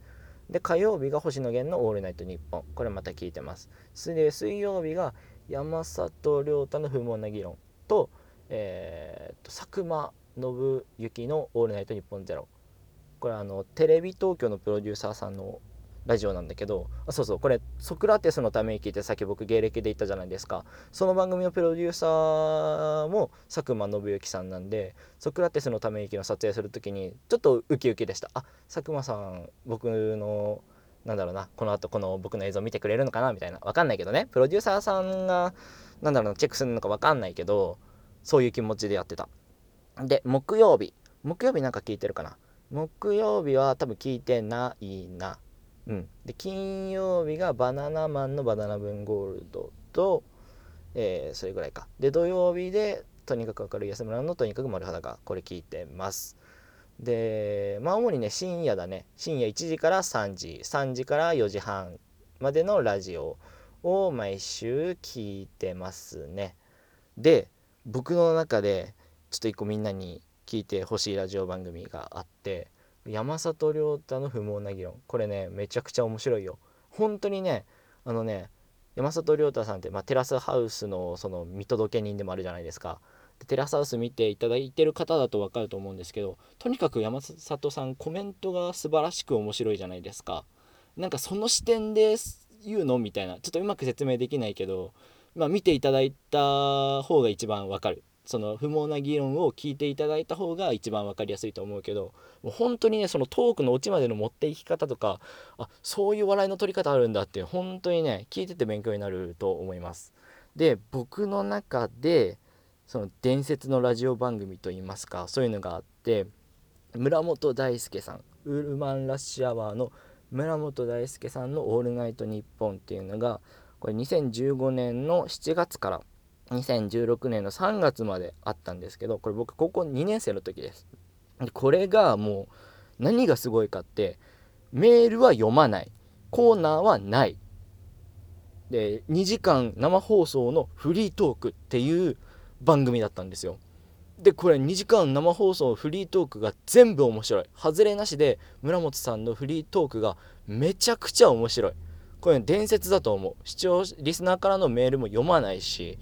で火曜日が星野源の「オールナイトニッポン」これまた聞いてます。で水曜日が山里亮太の不毛な議論と,、えー、と佐久間信之の「オールナイトニッポンゼロ。これあのテレビ東京のプロデューサーさんのラジオなんだけどあそうそうこれソクラテスのために聞いてさっき僕芸歴で言ったじゃないですか。その番組のプロデューサーも佐久間信之さんなんでソクラテスのため息の撮影する時にちょっとウキウキでした。あ佐久間さん僕のなんだろうなこの後この僕の映像見てくれるのかなみたいな。分かんないけどね。プロデューサーさんがなんだろうなチェックするのか分かんないけどそういう気持ちでやってた。で木曜日。木曜日なんか聞いてるかな。木曜日は多分聞いてないな。うん、で金曜日がバナナマンのバナナ分ゴールドと、えー、それぐらいか。で土曜日でとにかく明るい安村のとにかく丸裸。これ聞いてます。でまあ主にね深夜だね。深夜1時から3時。3時から4時半までのラジオを毎週聞いてますね。で僕の中でちょっと一個みんなに聞いてほしいラジオ番組があって山里亮太の不毛な議論。これねめちゃくちゃ面白いよ。本当にねあのね山里亮太さんって、まあ、テラスハウスのその見届け人でもあるじゃないですか。テラスハウス見ていただいてる方だと分かると思うんですけどとにかく山里さんコメントが素晴らしく面白いじゃないですか。なんかその視点で言うのみたいなちょっとうまく説明できないけど、まあ、見ていただいた方が一番分かる。その不毛な議論を聞いていただいた方が一番分かりやすいと思うけどもう本当にねそのトークのオチまでの持っていき方とかあそういう笑いの取り方あるんだって本当にね聞いてて勉強になると思います。で僕の中でその伝説のラジオ番組といいますかそういうのがあって村本大輔さんウールマンラッシュアワーの村本大輔さんの「オールナイトニッポン」っていうのがこれ2015年の7月から2016年の3月まであったんですけどこれ僕高校2年生の時です。これがもう何がすごいかってメールは読まないコーナーはない。で2時間生放送のフリートークっていう番組だったんですよ。でこれ2時間生放送フリートークが全部面白い。外れなしで村本さんのフリートークがめちゃくちゃ面白い。これ伝説だと思う。視聴リスナーからのメールも読まないし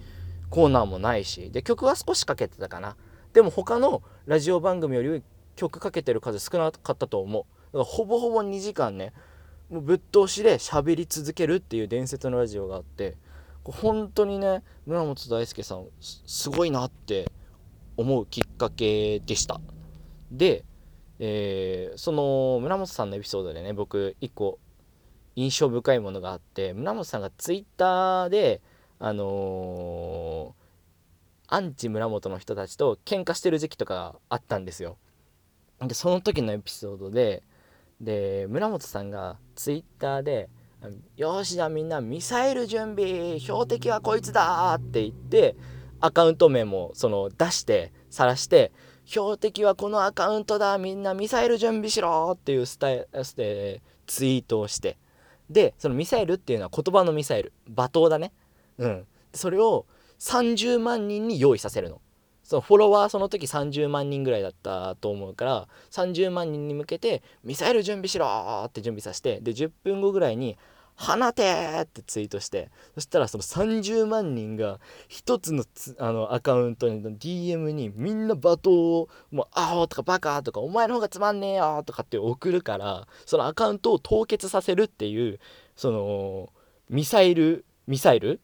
コーナーもないし。で曲は少しかけてたかな。でも他のラジオ番組より曲かけてる数少なかったと思う。だからほぼほぼ2時間ねもうぶっ通しで喋り続けるっていう伝説のラジオがあって。本当にね村本大輔さんすごいなって思うきっかけでした。で、えー、その村本さんのエピソードでね僕1個印象深いものがあって村本さんがツイッターであのー、アンチ村本の人たちと喧嘩してる時期とかあったんですよ。でその時のエピソードでで村本さんがツイッターで「よしじゃあみんなミサイル準備標的はこいつだ!」って言ってアカウント名もその出して晒して「標的はこのアカウントだみんなミサイル準備しろ!」っていうスタイステツイートをしてでそのミサイルっていうのは言葉のミサイル罵倒だねうんそれを30万人に用意させるのそのフォロワーその時30万人ぐらいだったと思うから30万人に向けてミサイル準備しろって準備させてで10分後ぐらいに放てってツイートしてそしたらその30万人が一つのあのアカウントに DM にみんな罵倒を「もうアホとかバカ」とか「お前の方がつまんねえよ」とかって送るからそのアカウントを凍結させるっていうそのミサイルミサイル？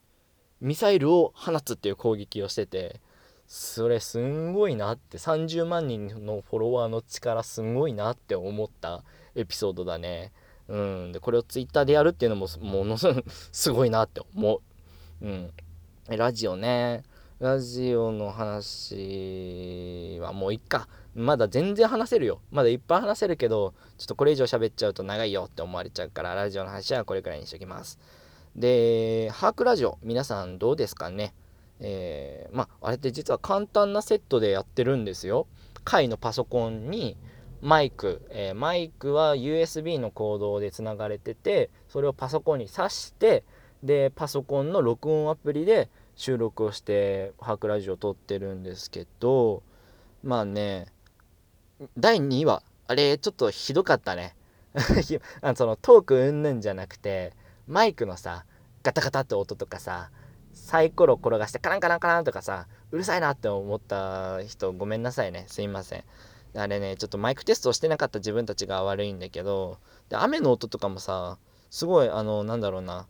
ミサイルを放つっていう攻撃をしててそれすんごいなって30万人のフォロワーの力すんごいなって思ったエピソードだね。うん、でこれをツイッターでやるっていうのもものすごいすごいなって思う。うん、ラジオね。ラジオの話はもういっか。まだ全然話せるよ。まだいっぱい話せるけどちょっとこれ以上喋っちゃうと長いよって思われちゃうからラジオの話はこれくらいにしときます。でハークラジオ皆さんどうですかね？えー、まああれって実は簡単なセットでやってるんですよ。回のパソコンにマイク、えー、マイクは USB のコードでつながれててそれをパソコンに挿してでパソコンの録音アプリで収録をしてハークラジオを撮ってるんですけどまあね第2話あれちょっとひどかったね。あのそのトークうんぬんじゃなくてマイクのさガタガタって音とかさサイコロ転がしてカランカランカランとかさうるさいなって思った人ごめんなさいね。すいません。あれねちょっとマイクテストしてなかった自分たちが悪いんだけどで雨の音とかもさすごいあのなんだろうな。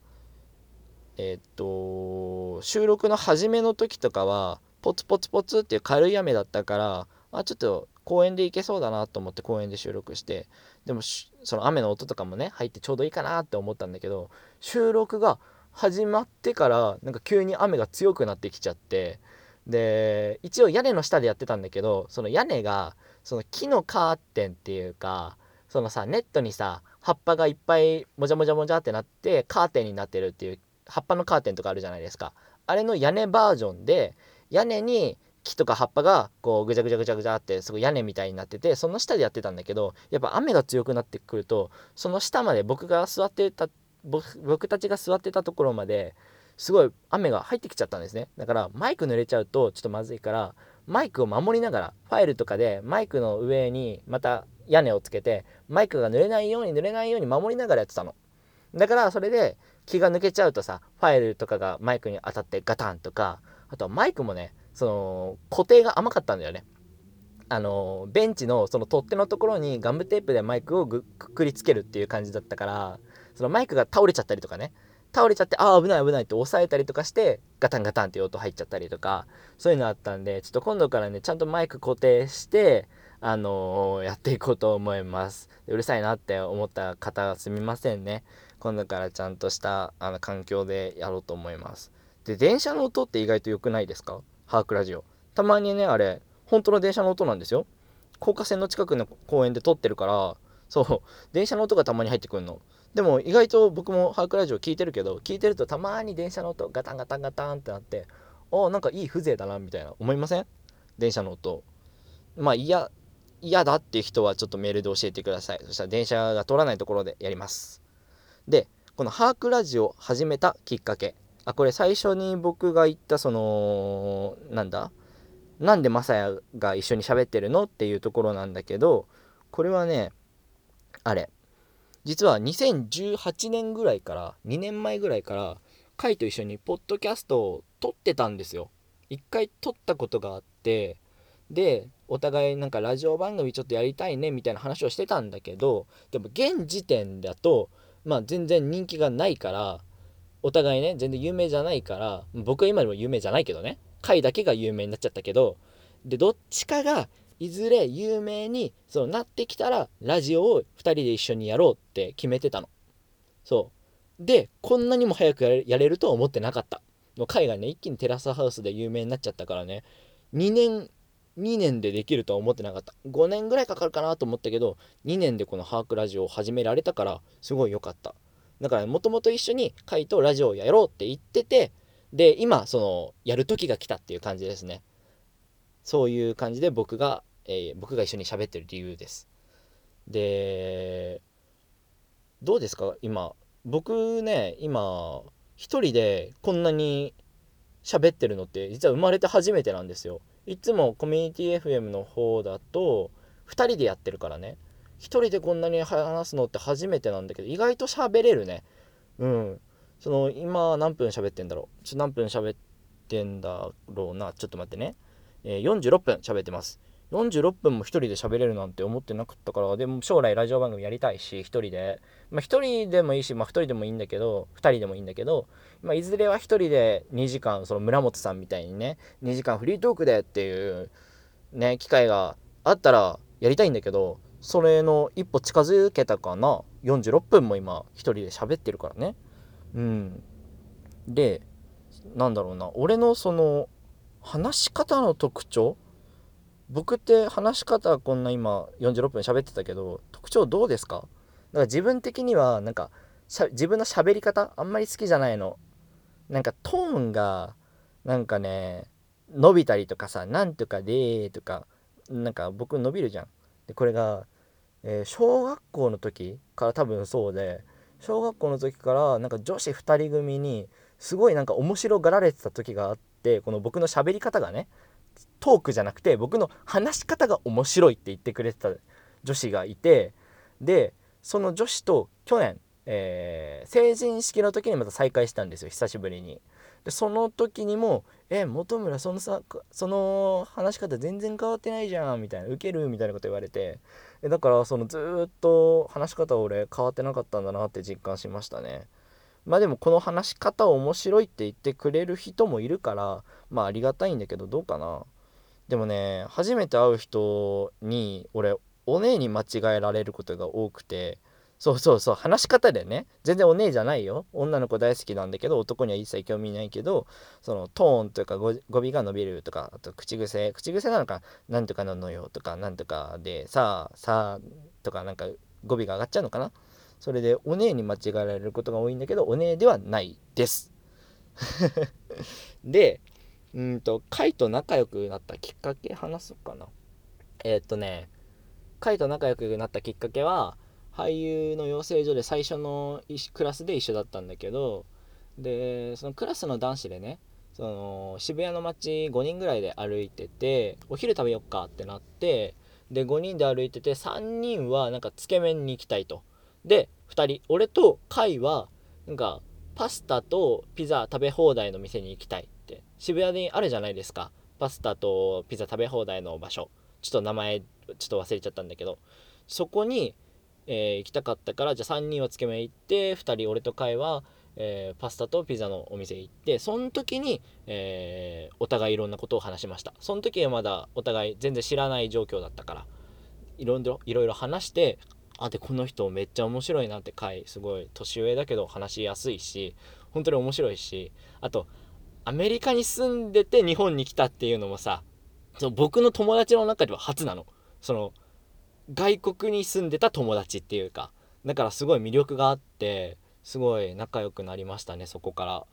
えー、っと収録の初めの時とかはポツポツポツっていう軽い雨だったからあちょっと公園で行けそうだなと思って公園で収録して。でもその雨の音とかもね入ってちょうどいいかなって思ったんだけど収録が始まってからなんか急に雨が強くなってきちゃってで一応屋根の下でやってたんだけどその屋根がその木のカーテンっていうかそのさネットにさ葉っぱがいっぱいもじゃもじゃもじゃってなってカーテンになってるっていう葉っぱのカーテンとかあるじゃないですか。あれの屋根バージョンで屋根に木とか葉っぱがこうぐちゃぐちゃぐちゃぐちゃってすごい屋根みたいになっててその下でやってたんだけどやっぱ雨が強くなってくるとその下まで僕が座ってた僕たちが座ってたところまですごい雨が入ってきちゃったんですね。だからマイク濡れちゃうとちょっとまずいからマイクを守りながらファイルとかでマイクの上にまた屋根をつけてマイクが濡れないように濡れないように守りながらやってたの。だからそれで気が抜けちゃうとさファイルとかがマイクに当たってガタンとかあとはマイクもねその固定が甘かったんだよね。あのベンチのその取っ手のところにガムテープでマイクをくくりつけるっていう感じだったからそのマイクが倒れちゃったりとかね。倒れちゃってああ危ない危ないって押さえたりとかしてガタンガタンって音入っちゃったりとかそういうのあったんでちょっと今度からねちゃんとマイク固定してあのー、やっていこうと思います。うるさいなって思った方すみませんね。今度からちゃんとしたあの環境でやろうと思います。で電車の音って意外と良くないですか？ハークラジオ。たまにねあれ本当の電車の音なんですよ。高架線の近くの公園で撮ってるからそう電車の音がたまに入ってくるの。でも意外と僕もハークラジオ聞いてるけど聞いてるとたまに電車の音ガタンガタンガタンってなってあなんかいい風情だなみたいな思いません？電車の音。まあ嫌嫌だっていう人はちょっとメールで教えてください。そしたら電車が通らないところでやります。でこのハークラジオ始めたきっかけ。あこれ最初に僕が言ったそのなんだ？なんでマサヤが一緒に喋ってるの？っていうところなんだけどこれはねあれ。実は2018年ぐらいから2年前ぐらいからカイと一緒にポッドキャストを撮ってたんですよ。一回撮ったことがあってでお互いなんかラジオ番組ちょっとやりたいねみたいな話をしてたんだけどでも現時点だとまあ全然人気がないからお互いね全然有名じゃないから僕は今でも有名じゃないけどね。回だけが有名になっちゃったけどでどっちかがいずれ有名にそうなってきたらラジオを2人で一緒にやろうって決めてたの。そう。でこんなにも早くやれるとは思ってなかった。の回がね一気にテラスハウスで有名になっちゃったからね。2年2年でできるとは思ってなかった。5年ぐらいかかるかなと思ったけど2年でこのハークラジオを始められたからすごい良かった。だからもともと一緒に回とラジオをやろうって言っててで今そのやる時が来たっていう感じですね。そういう感じで僕が、えー、僕が一緒に喋ってる理由です。でどうですか？今。僕ね今一人でこんなに喋ってるのって実は生まれて初めてなんですよ。いつもコミュニティ FM の方だと2人でやってるからね。1人でこんなに話すのって初めてなんだけど意外と喋れるね。うん。その今何分喋ってんだろう？ちょ何分喋ってんだろうな？ちょっと待ってね、えー、46分喋ってます。46分も1人で喋れるなんて思ってなかったからでも将来ラジオ番組やりたいし1人で。まあ1人でもいいしまあ1人でもいいんだけど2人でもいいんだけど、まあ、いずれは1人で2時間その村本さんみたいにね2時間フリートークでっていうね機会があったらやりたいんだけどそれの一歩近づけたかな。46分も今1人で喋ってるからね。うん。でなんだろうな。俺のその話し方の特徴僕って話し方こんな今46分喋ってたけど特徴どうですか？だから自分的にはなんか自分の喋り方あんまり好きじゃないの。なんかトーンがなんかね伸びたりとかさ「なんとかで」とかなんか僕伸びるじゃん。でこれが、えー、小学校の時から多分そうで小学校の時からなんか女子2人組にすごいなんか面白がられてた時があってこの僕の喋り方がね。トークじゃなくて僕の話し方が面白いって言ってくれてた女子がいてでその女子と去年、えー、成人式の時にまた再会したんですよ久しぶりに。でその時にも「え本村そのさその話し方全然変わってないじゃん」みたいな「ウケる」みたいなこと言われてだからそのずっと話し方俺変わってなかったんだなって実感しましたね。まあでもこの話し方面白いって言ってくれる人もいるからまあありがたいんだけどどうかな。でもね初めて会う人に俺お姉に間違えられることが多くてそうそうそう話し方でね全然お姉じゃないよ。女の子大好きなんだけど男には一切興味ないけどそのトーンというか語尾が伸びるとかあと口癖口癖なのかなんとかなのよとかなんとかでさあさあとかなんか語尾が上がっちゃうのかな。それでお姉に間違えられることが多いんだけどお姉ではないです。でうんとカイと仲良くなったきっかけ話そうかな。えー、っとねカイと仲良くなったきっかけは俳優の養成所で最初のクラスで一緒だったんだけどでそのクラスの男子でねその渋谷の街5人ぐらいで歩いててお昼食べよっかってなってで5人で歩いてて3人はなんかつけ麺に行きたいと。で2人俺とカイはなんかパスタとピザ食べ放題の店に行きたい。渋谷にあるじゃないですか。パスタとピザ食べ放題の場所。ちょっと名前ちょっと忘れちゃったんだけど。そこにえー、行きたかったからじゃあ3人はつけ麺行って2人俺とカイは、えー、パスタとピザのお店行ってその時に、えー、お互いいろんなことを話しました。その時はまだお互い全然知らない状況だったから。いろいろ話してあでこの人めっちゃ面白いなって回すごい年上だけど話しやすいし本当に面白いしあとアメリカに住んでて日本に来たっていうのもさその僕の友達の中では初なの。その外国に住んでた友達っていうか。だからすごい魅力があってすごい仲良くなりましたねそこから。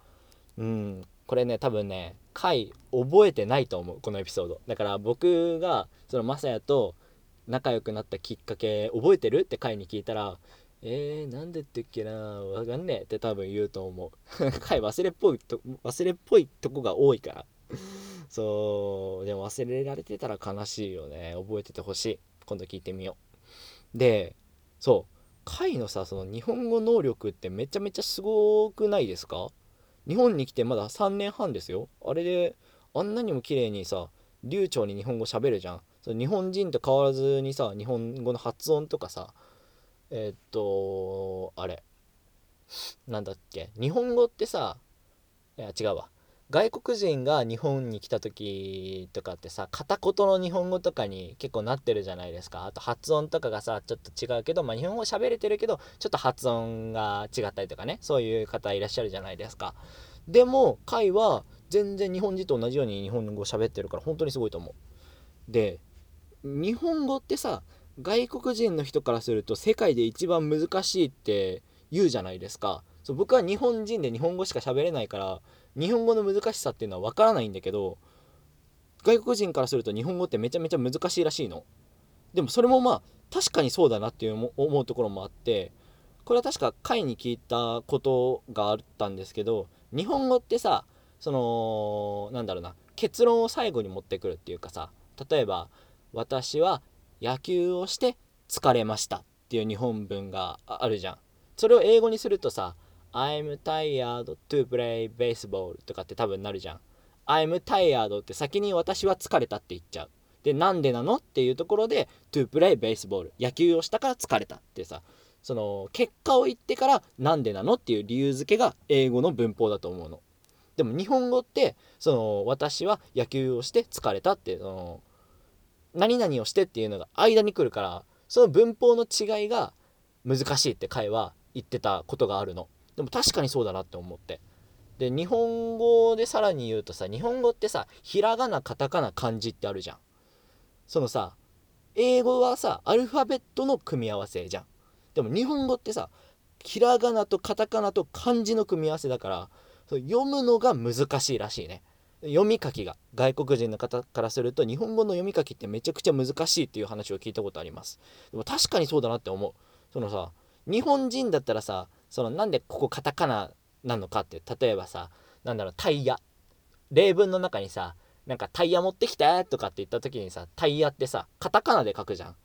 うん。これね多分ね回覚えてないと思うこのエピソード。だから僕がそのマサヤと仲良くなったきっかけ覚えてるって回に聞いたらえー、なんでってっけな？わかんねえ。って多分言うと思う。回忘れっぽいと忘れっぽいとこが多いから。そう。でも忘れられてたら悲しいよね。覚えててほしい。今度聞いてみよう。でそう。回のさその日本語能力ってめちゃめちゃすごくないですか？日本に来てまだ3年半ですよ。あれであんなにも綺麗にさ流暢に日本語喋るじゃん。その日本人と変わらずにさ日本語の発音とかさえー、っとあれ。なんだっけ。日本語ってさいや違うわ。外国人が日本に来た時とかってさ片言の日本語とかに結構なってるじゃないですか。あと発音とかがさちょっと違うけど、まあ、日本語喋れてるけどちょっと発音が違ったりとかね。そういう方いらっしゃるじゃないですか。でも会は全然日本人と同じように日本語喋ってるから本当にすごいと思う。で日本語ってさ外国人の人からすると世界で一番難しいって言うじゃないですか。そう僕は日本人で日本語しか喋れないから日本語の難しさっていうのは分からないんだけど外国人からすると日本語ってめちゃめちゃ難しいらしいの。でもそれもまあ確かにそうだなっていう思うところもあってこれは確か会に聞いたことがあったんですけど日本語ってさそのなんだろうな結論を最後に持ってくるっていうかさ例えば「私は野球をして疲れました」っていう日本文があるじゃん。それを英語にするとさ I'm tired to play baseball とかって多分なるじゃん。I'm tired って先に私は疲れたって言っちゃう。でなんでなのっていうところで to play baseball 野球をしたから疲れたってさその結果を言ってからなんでなのっていう理由付けが英語の文法だと思うの。でも日本語ってその私は野球をして疲れたってその何々をしてっていうのが間に来るからその文法の違いが難しいって会は言ってたことがあるの。でも確かにそうだなって思って。で日本語でさらに言うとさ日本語ってさひらがなカタカナ漢字ってあるじゃん。そのさ英語はさアルファベットの組み合わせじゃん。でも日本語ってさひらがなとカタカナと漢字の組み合わせだから読むのが難しいらしいね。読み書きが外国人の方からすると日本語の読み書きってめちゃくちゃ難しいっていう話を聞いたことあります。でも確かにそうだなって思う。そのさ日本人だったらさそのなんでここカタカナなのかって例えばさなんだろうタイヤ。例文の中にさなんかタイヤ持ってきてとかって言った時にさタイヤってさカタカナで書くじゃん。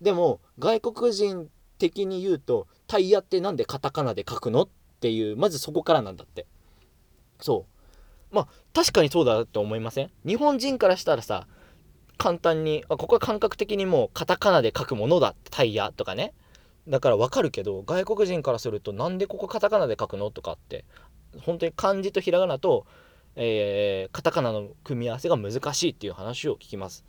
でも外国人的に言うとタイヤってなんでカタカナで書くのっていうまずそこからなんだって。そう。まあ確かにそうだと思いません？日本人からしたらさ簡単にあここは感覚的にもうカタカナで書くものだタイヤとかね。だからわかるけど外国人からするとなんでここカタカナで書くのとかって本当に漢字とひらがなと、えー、カタカナの組み合わせが難しいっていう話を聞きます。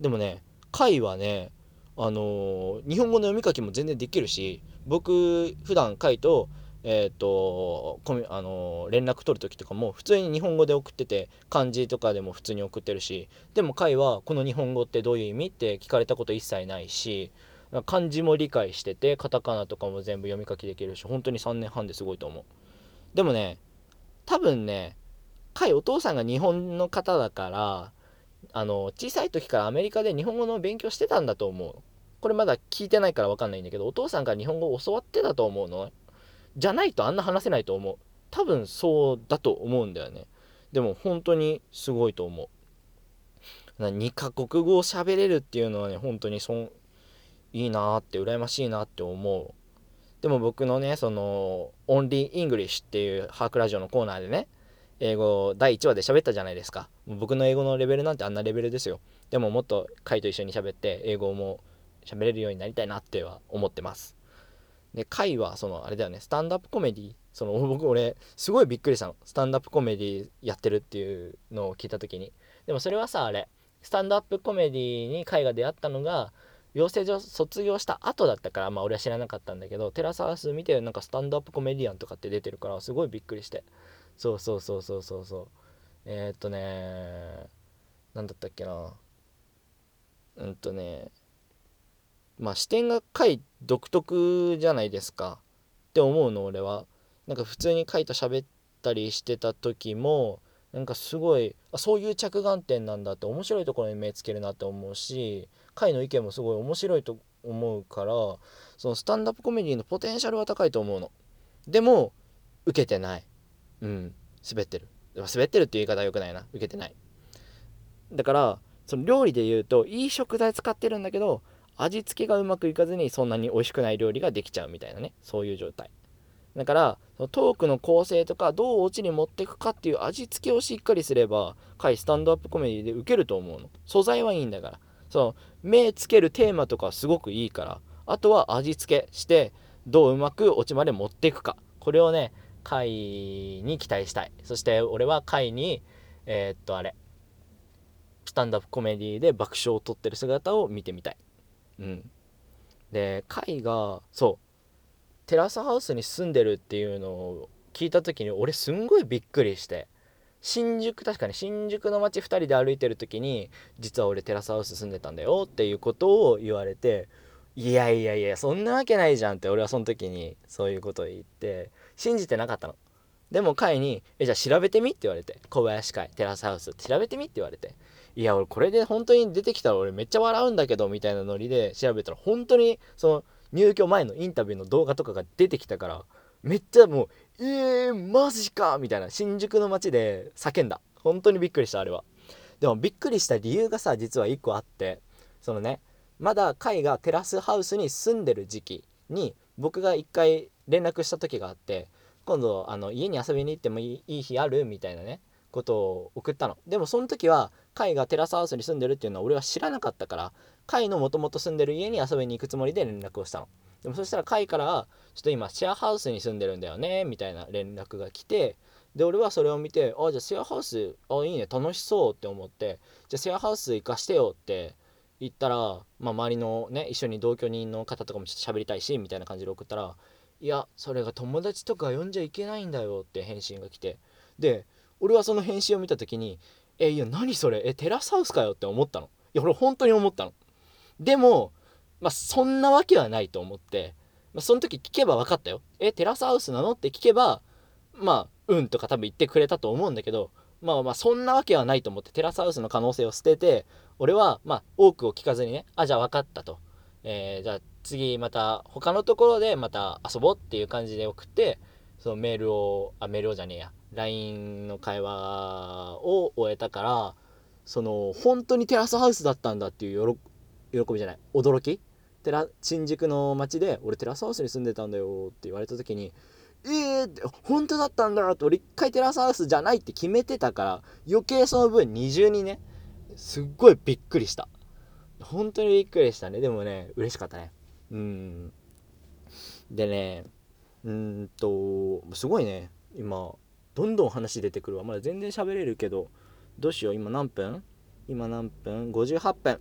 でもね貝はねあのー、日本語の読み書きも全然できるし僕普段貝とえ、ー、とあの、連絡取る時とかも普通に日本語で送ってて漢字とかでも普通に送ってるしでも貝はこの日本語ってどういう意味って聞かれたこと一切ないし漢字も理解しててカタカナとかも全部読み書きできるし本当に3年半ですごいと思う。でもね多分ね彼お父さんが日本の方だからあの小さい時からアメリカで日本語の勉強してたんだと思う。これまだ聞いてないから分かんないんだけどお父さんから日本語を教わってたと思うのじゃないとあんな話せないと思う。多分そうだと思うんだよね。でも本当にすごいと思う。2カ国語を喋れるっていうのはね本当にそんいいなって羨ましいなって思う。でも僕のねその「Only English」っていうハークラジオのコーナーでね英語第1話で喋ったじゃないですか。僕の英語のレベルなんてあんなレベルですよ。でももっとカイと一緒に喋って英語も喋れるようになりたいなっては思ってます。でカイはそのあれだよねスタンダップコメディその 僕俺すごいびっくりしたの。スタンダップコメディやってるっていうのを聞いた時に。でもそれはさあれスタンダップコメディにカイが出会ったのが養成所卒業した後だったからまあ俺は知らなかったんだけどテラスハウス見てなんかスタンドアップコメディアンとかって出てるからすごいびっくりして。そうそうそうそうそうそう。えー、っとね何だったっけなうんとねまあ視点が回独特じゃないですか。って思うの俺は。なんか普通に回と喋ったりしてた時もなんかすごいあそういう着眼点なんだって面白いところに目つけるなって思うし回の意見もすごい面白いと思うからそのスタンダップコメディのポテンシャルは高いと思うの。でも受けてない。うん。滑ってる。滑ってるっていう言い方は良くないな。受けてない。だからその料理で言うといい食材使ってるんだけど味付けがうまくいかずにそんなに美味しくない料理ができちゃうみたいなね。そういう状態。だからトークの構成とかどうオチに持っていくかっていう味付けをしっかりすれば回スタンドアップコメディで受けると思うの。素材はいいんだから。その目つけるテーマとかすごくいいから。あとは味付けしてどううまくオチまで持っていくか。これをね回に期待したい。そして俺は回にえー、っとあれ。スタンドアップコメディで爆笑を取ってる姿を見てみたい。うん。で回がそう。テラスハウスに住んでるっていうのを聞いた時に俺すんごいびっくりして。新宿確かに新宿の街2人で歩いてる時に実は俺テラスハウス住んでたんだよっていうことを言われていやいやいやそんなわけないじゃんって俺はその時にそういうことを言って信じてなかったの。でも会に「えじゃあ調べてみ」って言われて小林会テラスハウスって調べてみって言われていや俺これで本当に出てきたら俺めっちゃ笑うんだけどみたいなノリで調べたら本当にその入居前のインタビューの動画とかが出てきたからめっちゃもう「えー、マジか!」みたいな新宿の街で叫んだ。本当にびっくりしたあれは。でもびっくりした理由がさ実は1個あってそのねまだ海がテラスハウスに住んでる時期に僕が1回連絡した時があって今度あの家に遊びに行ってもいい日ある？みたいなねことを送ったの。でもその時はカイがテラスハウスに住んでるっていうのは俺は知らなかったからカイのもともと住んでる家に遊びに行くつもりで連絡をしたの。でもそしたらカイからちょっと今シェアハウスに住んでるんだよねみたいな連絡が来てで俺はそれを見てあじゃあシェアハウスあいいね楽しそうって思ってじゃあシェアハウス行かしてよって言ったら、まあ、周りのね一緒に同居人の方とかもちょっと喋りたいしみたいな感じで送ったらいやそれが友達とか呼んじゃいけないんだよって返信が来て。で俺はその返信を見た時にえいや何それ？えテラスハウスかよって思ったの。いや俺本当に思ったの。でもまあそんなわけはないと思って、まあ、その時聞けば分かったよえテラスハウスなの？って聞けばまあうんとか多分言ってくれたと思うんだけどまあまあそんなわけはないと思ってテラスハウスの可能性を捨てて俺はまあ多くを聞かずにねあじゃあ分かったと、えー、じゃあ次また他のところでまた遊ぼうっていう感じで送ってそのメールをあメールをじゃねえや。LINE の会話を終えたからその本当にテラスハウスだったんだっていう喜びじゃない？驚き？テラ新宿の街で俺テラスハウスに住んでたんだよって言われた時にえー、本当だったんだと俺一回テラスハウスじゃないって決めてたから余計その分二重にねすっごいびっくりした。本当にびっくりしたね。でもね嬉しかったね。うん。でねうんとすごいね今。どんどん話出てくるわ。まだ全然喋れるけどどうしよう。今何分？今何分 ?58 分。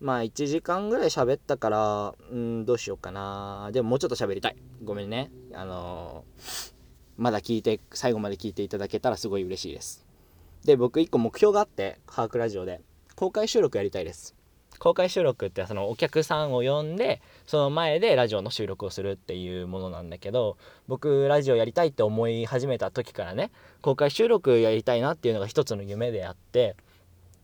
まあ1時間ぐらい喋ったからうんどうしようかな。でももうちょっと喋りたい。ごめんね。あのー、まだ聞いて最後まで聞いていただけたらすごい嬉しいです。で僕1個目標があってハークラジオで公開収録やりたいです。公開収録ってそのお客さんを呼んでその前でラジオの収録をするっていうものなんだけど僕ラジオやりたいって思い始めた時からね公開収録やりたいなっていうのが一つの夢であって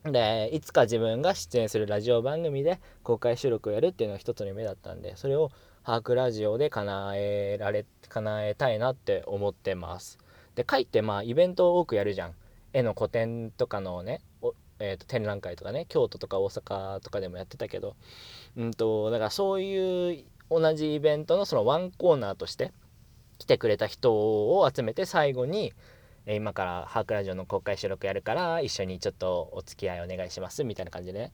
でいつか自分が出演するラジオ番組で公開収録をやるっていうのが一つの夢だったんでそれを把握ラジオで叶えられ叶えたいなって思ってます。で書いてまあイベントを多くやるじゃん。絵の個展とかのねえーと、展覧会とかね京都とか大阪とかでもやってたけど、うんと、だからそういう同じイベントのそのワンコーナーとして来てくれた人を集めて最後に今からハークラジオの公開収録やるから一緒にちょっとお付き合いお願いしますみたいな感じでね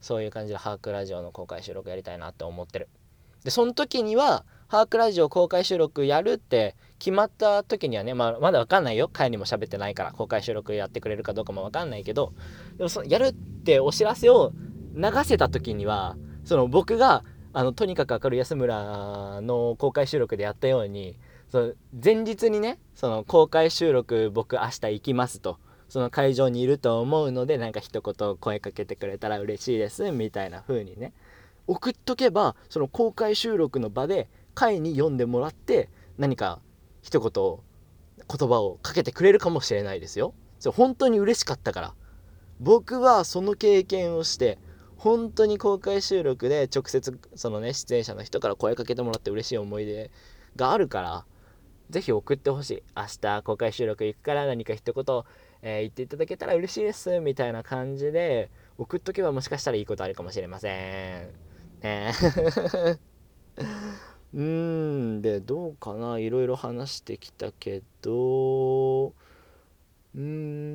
そういう感じでハークラジオの公開収録やりたいなって思ってる。でその時にはハークラジオ公開収録やるって決まった時にはね、まあ、まだ分かんないよ。会にも喋ってないから公開収録やってくれるかどうかも分かんないけどでもそのやるってお知らせを流せた時にはその僕があのとにかく明るい安村の公開収録でやったようにその前日にねその公開収録僕明日行きますとその会場にいると思うのでなんか一言声かけてくれたら嬉しいですみたいな風にね送っとけばその公開収録の場で会に読んでもらって何か一言言葉をかけてくれるかもしれないですよ。それ本当に嬉しかったから。僕はその経験をして本当に公開収録で直接そのね出演者の人から声かけてもらって嬉しい思い出があるから是非送ってほしい。明日公開収録行くから何か一言、えー、言っていただけたら嬉しいですみたいな感じで送っとけばもしかしたらいいことあるかもしれません。ね うーんでどうかないろいろ話してきたけどうー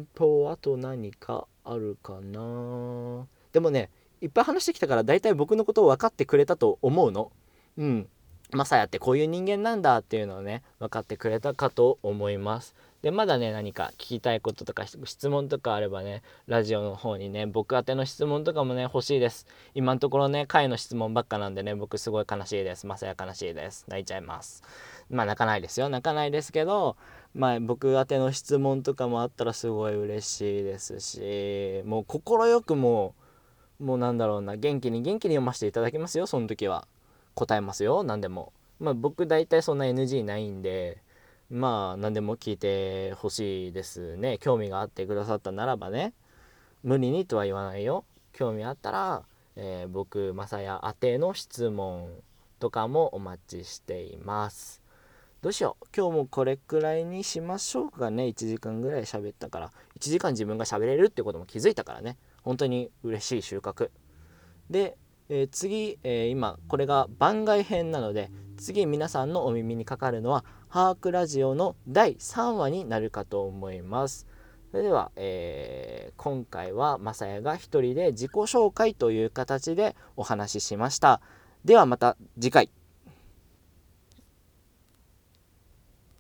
んとあと何かあるかなでもねいっぱい話してきたから大体僕のことを分かってくれたと思うの。うん。マサヤってこういう人間なんだっていうのをね分かってくれたかと思います。でまだね何か聞きたいこととか質問とかあればねラジオの方にね僕宛ての質問とかもね欲しいです。今のところね回の質問ばっかなんでね僕すごい悲しいです。まさや悲しいです。泣いちゃいます。まあ泣かないですよ。泣かないですけどまあ僕宛ての質問とかもあったらすごい嬉しいですしもう快くもうもうなんだろうな元気に元気に読ませていただきますよ。その時は。答えますよ。何でも。まあ僕大体そんな NG ないんでまあ何でも聞いてほしいですね。興味があってくださったならばね。無理にとは言わないよ。興味あったら、えー、僕まさや宛ての質問とかもお待ちしています。どうしよう。今日もこれくらいにしましょうかね。1時間ぐらい喋ったから。1時間自分が喋れるってことも気づいたからね。本当に嬉しい収穫。で、えー、次、えー、今これが番外編なので次皆さんのお耳にかかるのは「ハークラジオ」の第3話になるかと思います。それでは、えー、今回はまさやが一人で自己紹介という形でお話ししました。ではまた次回。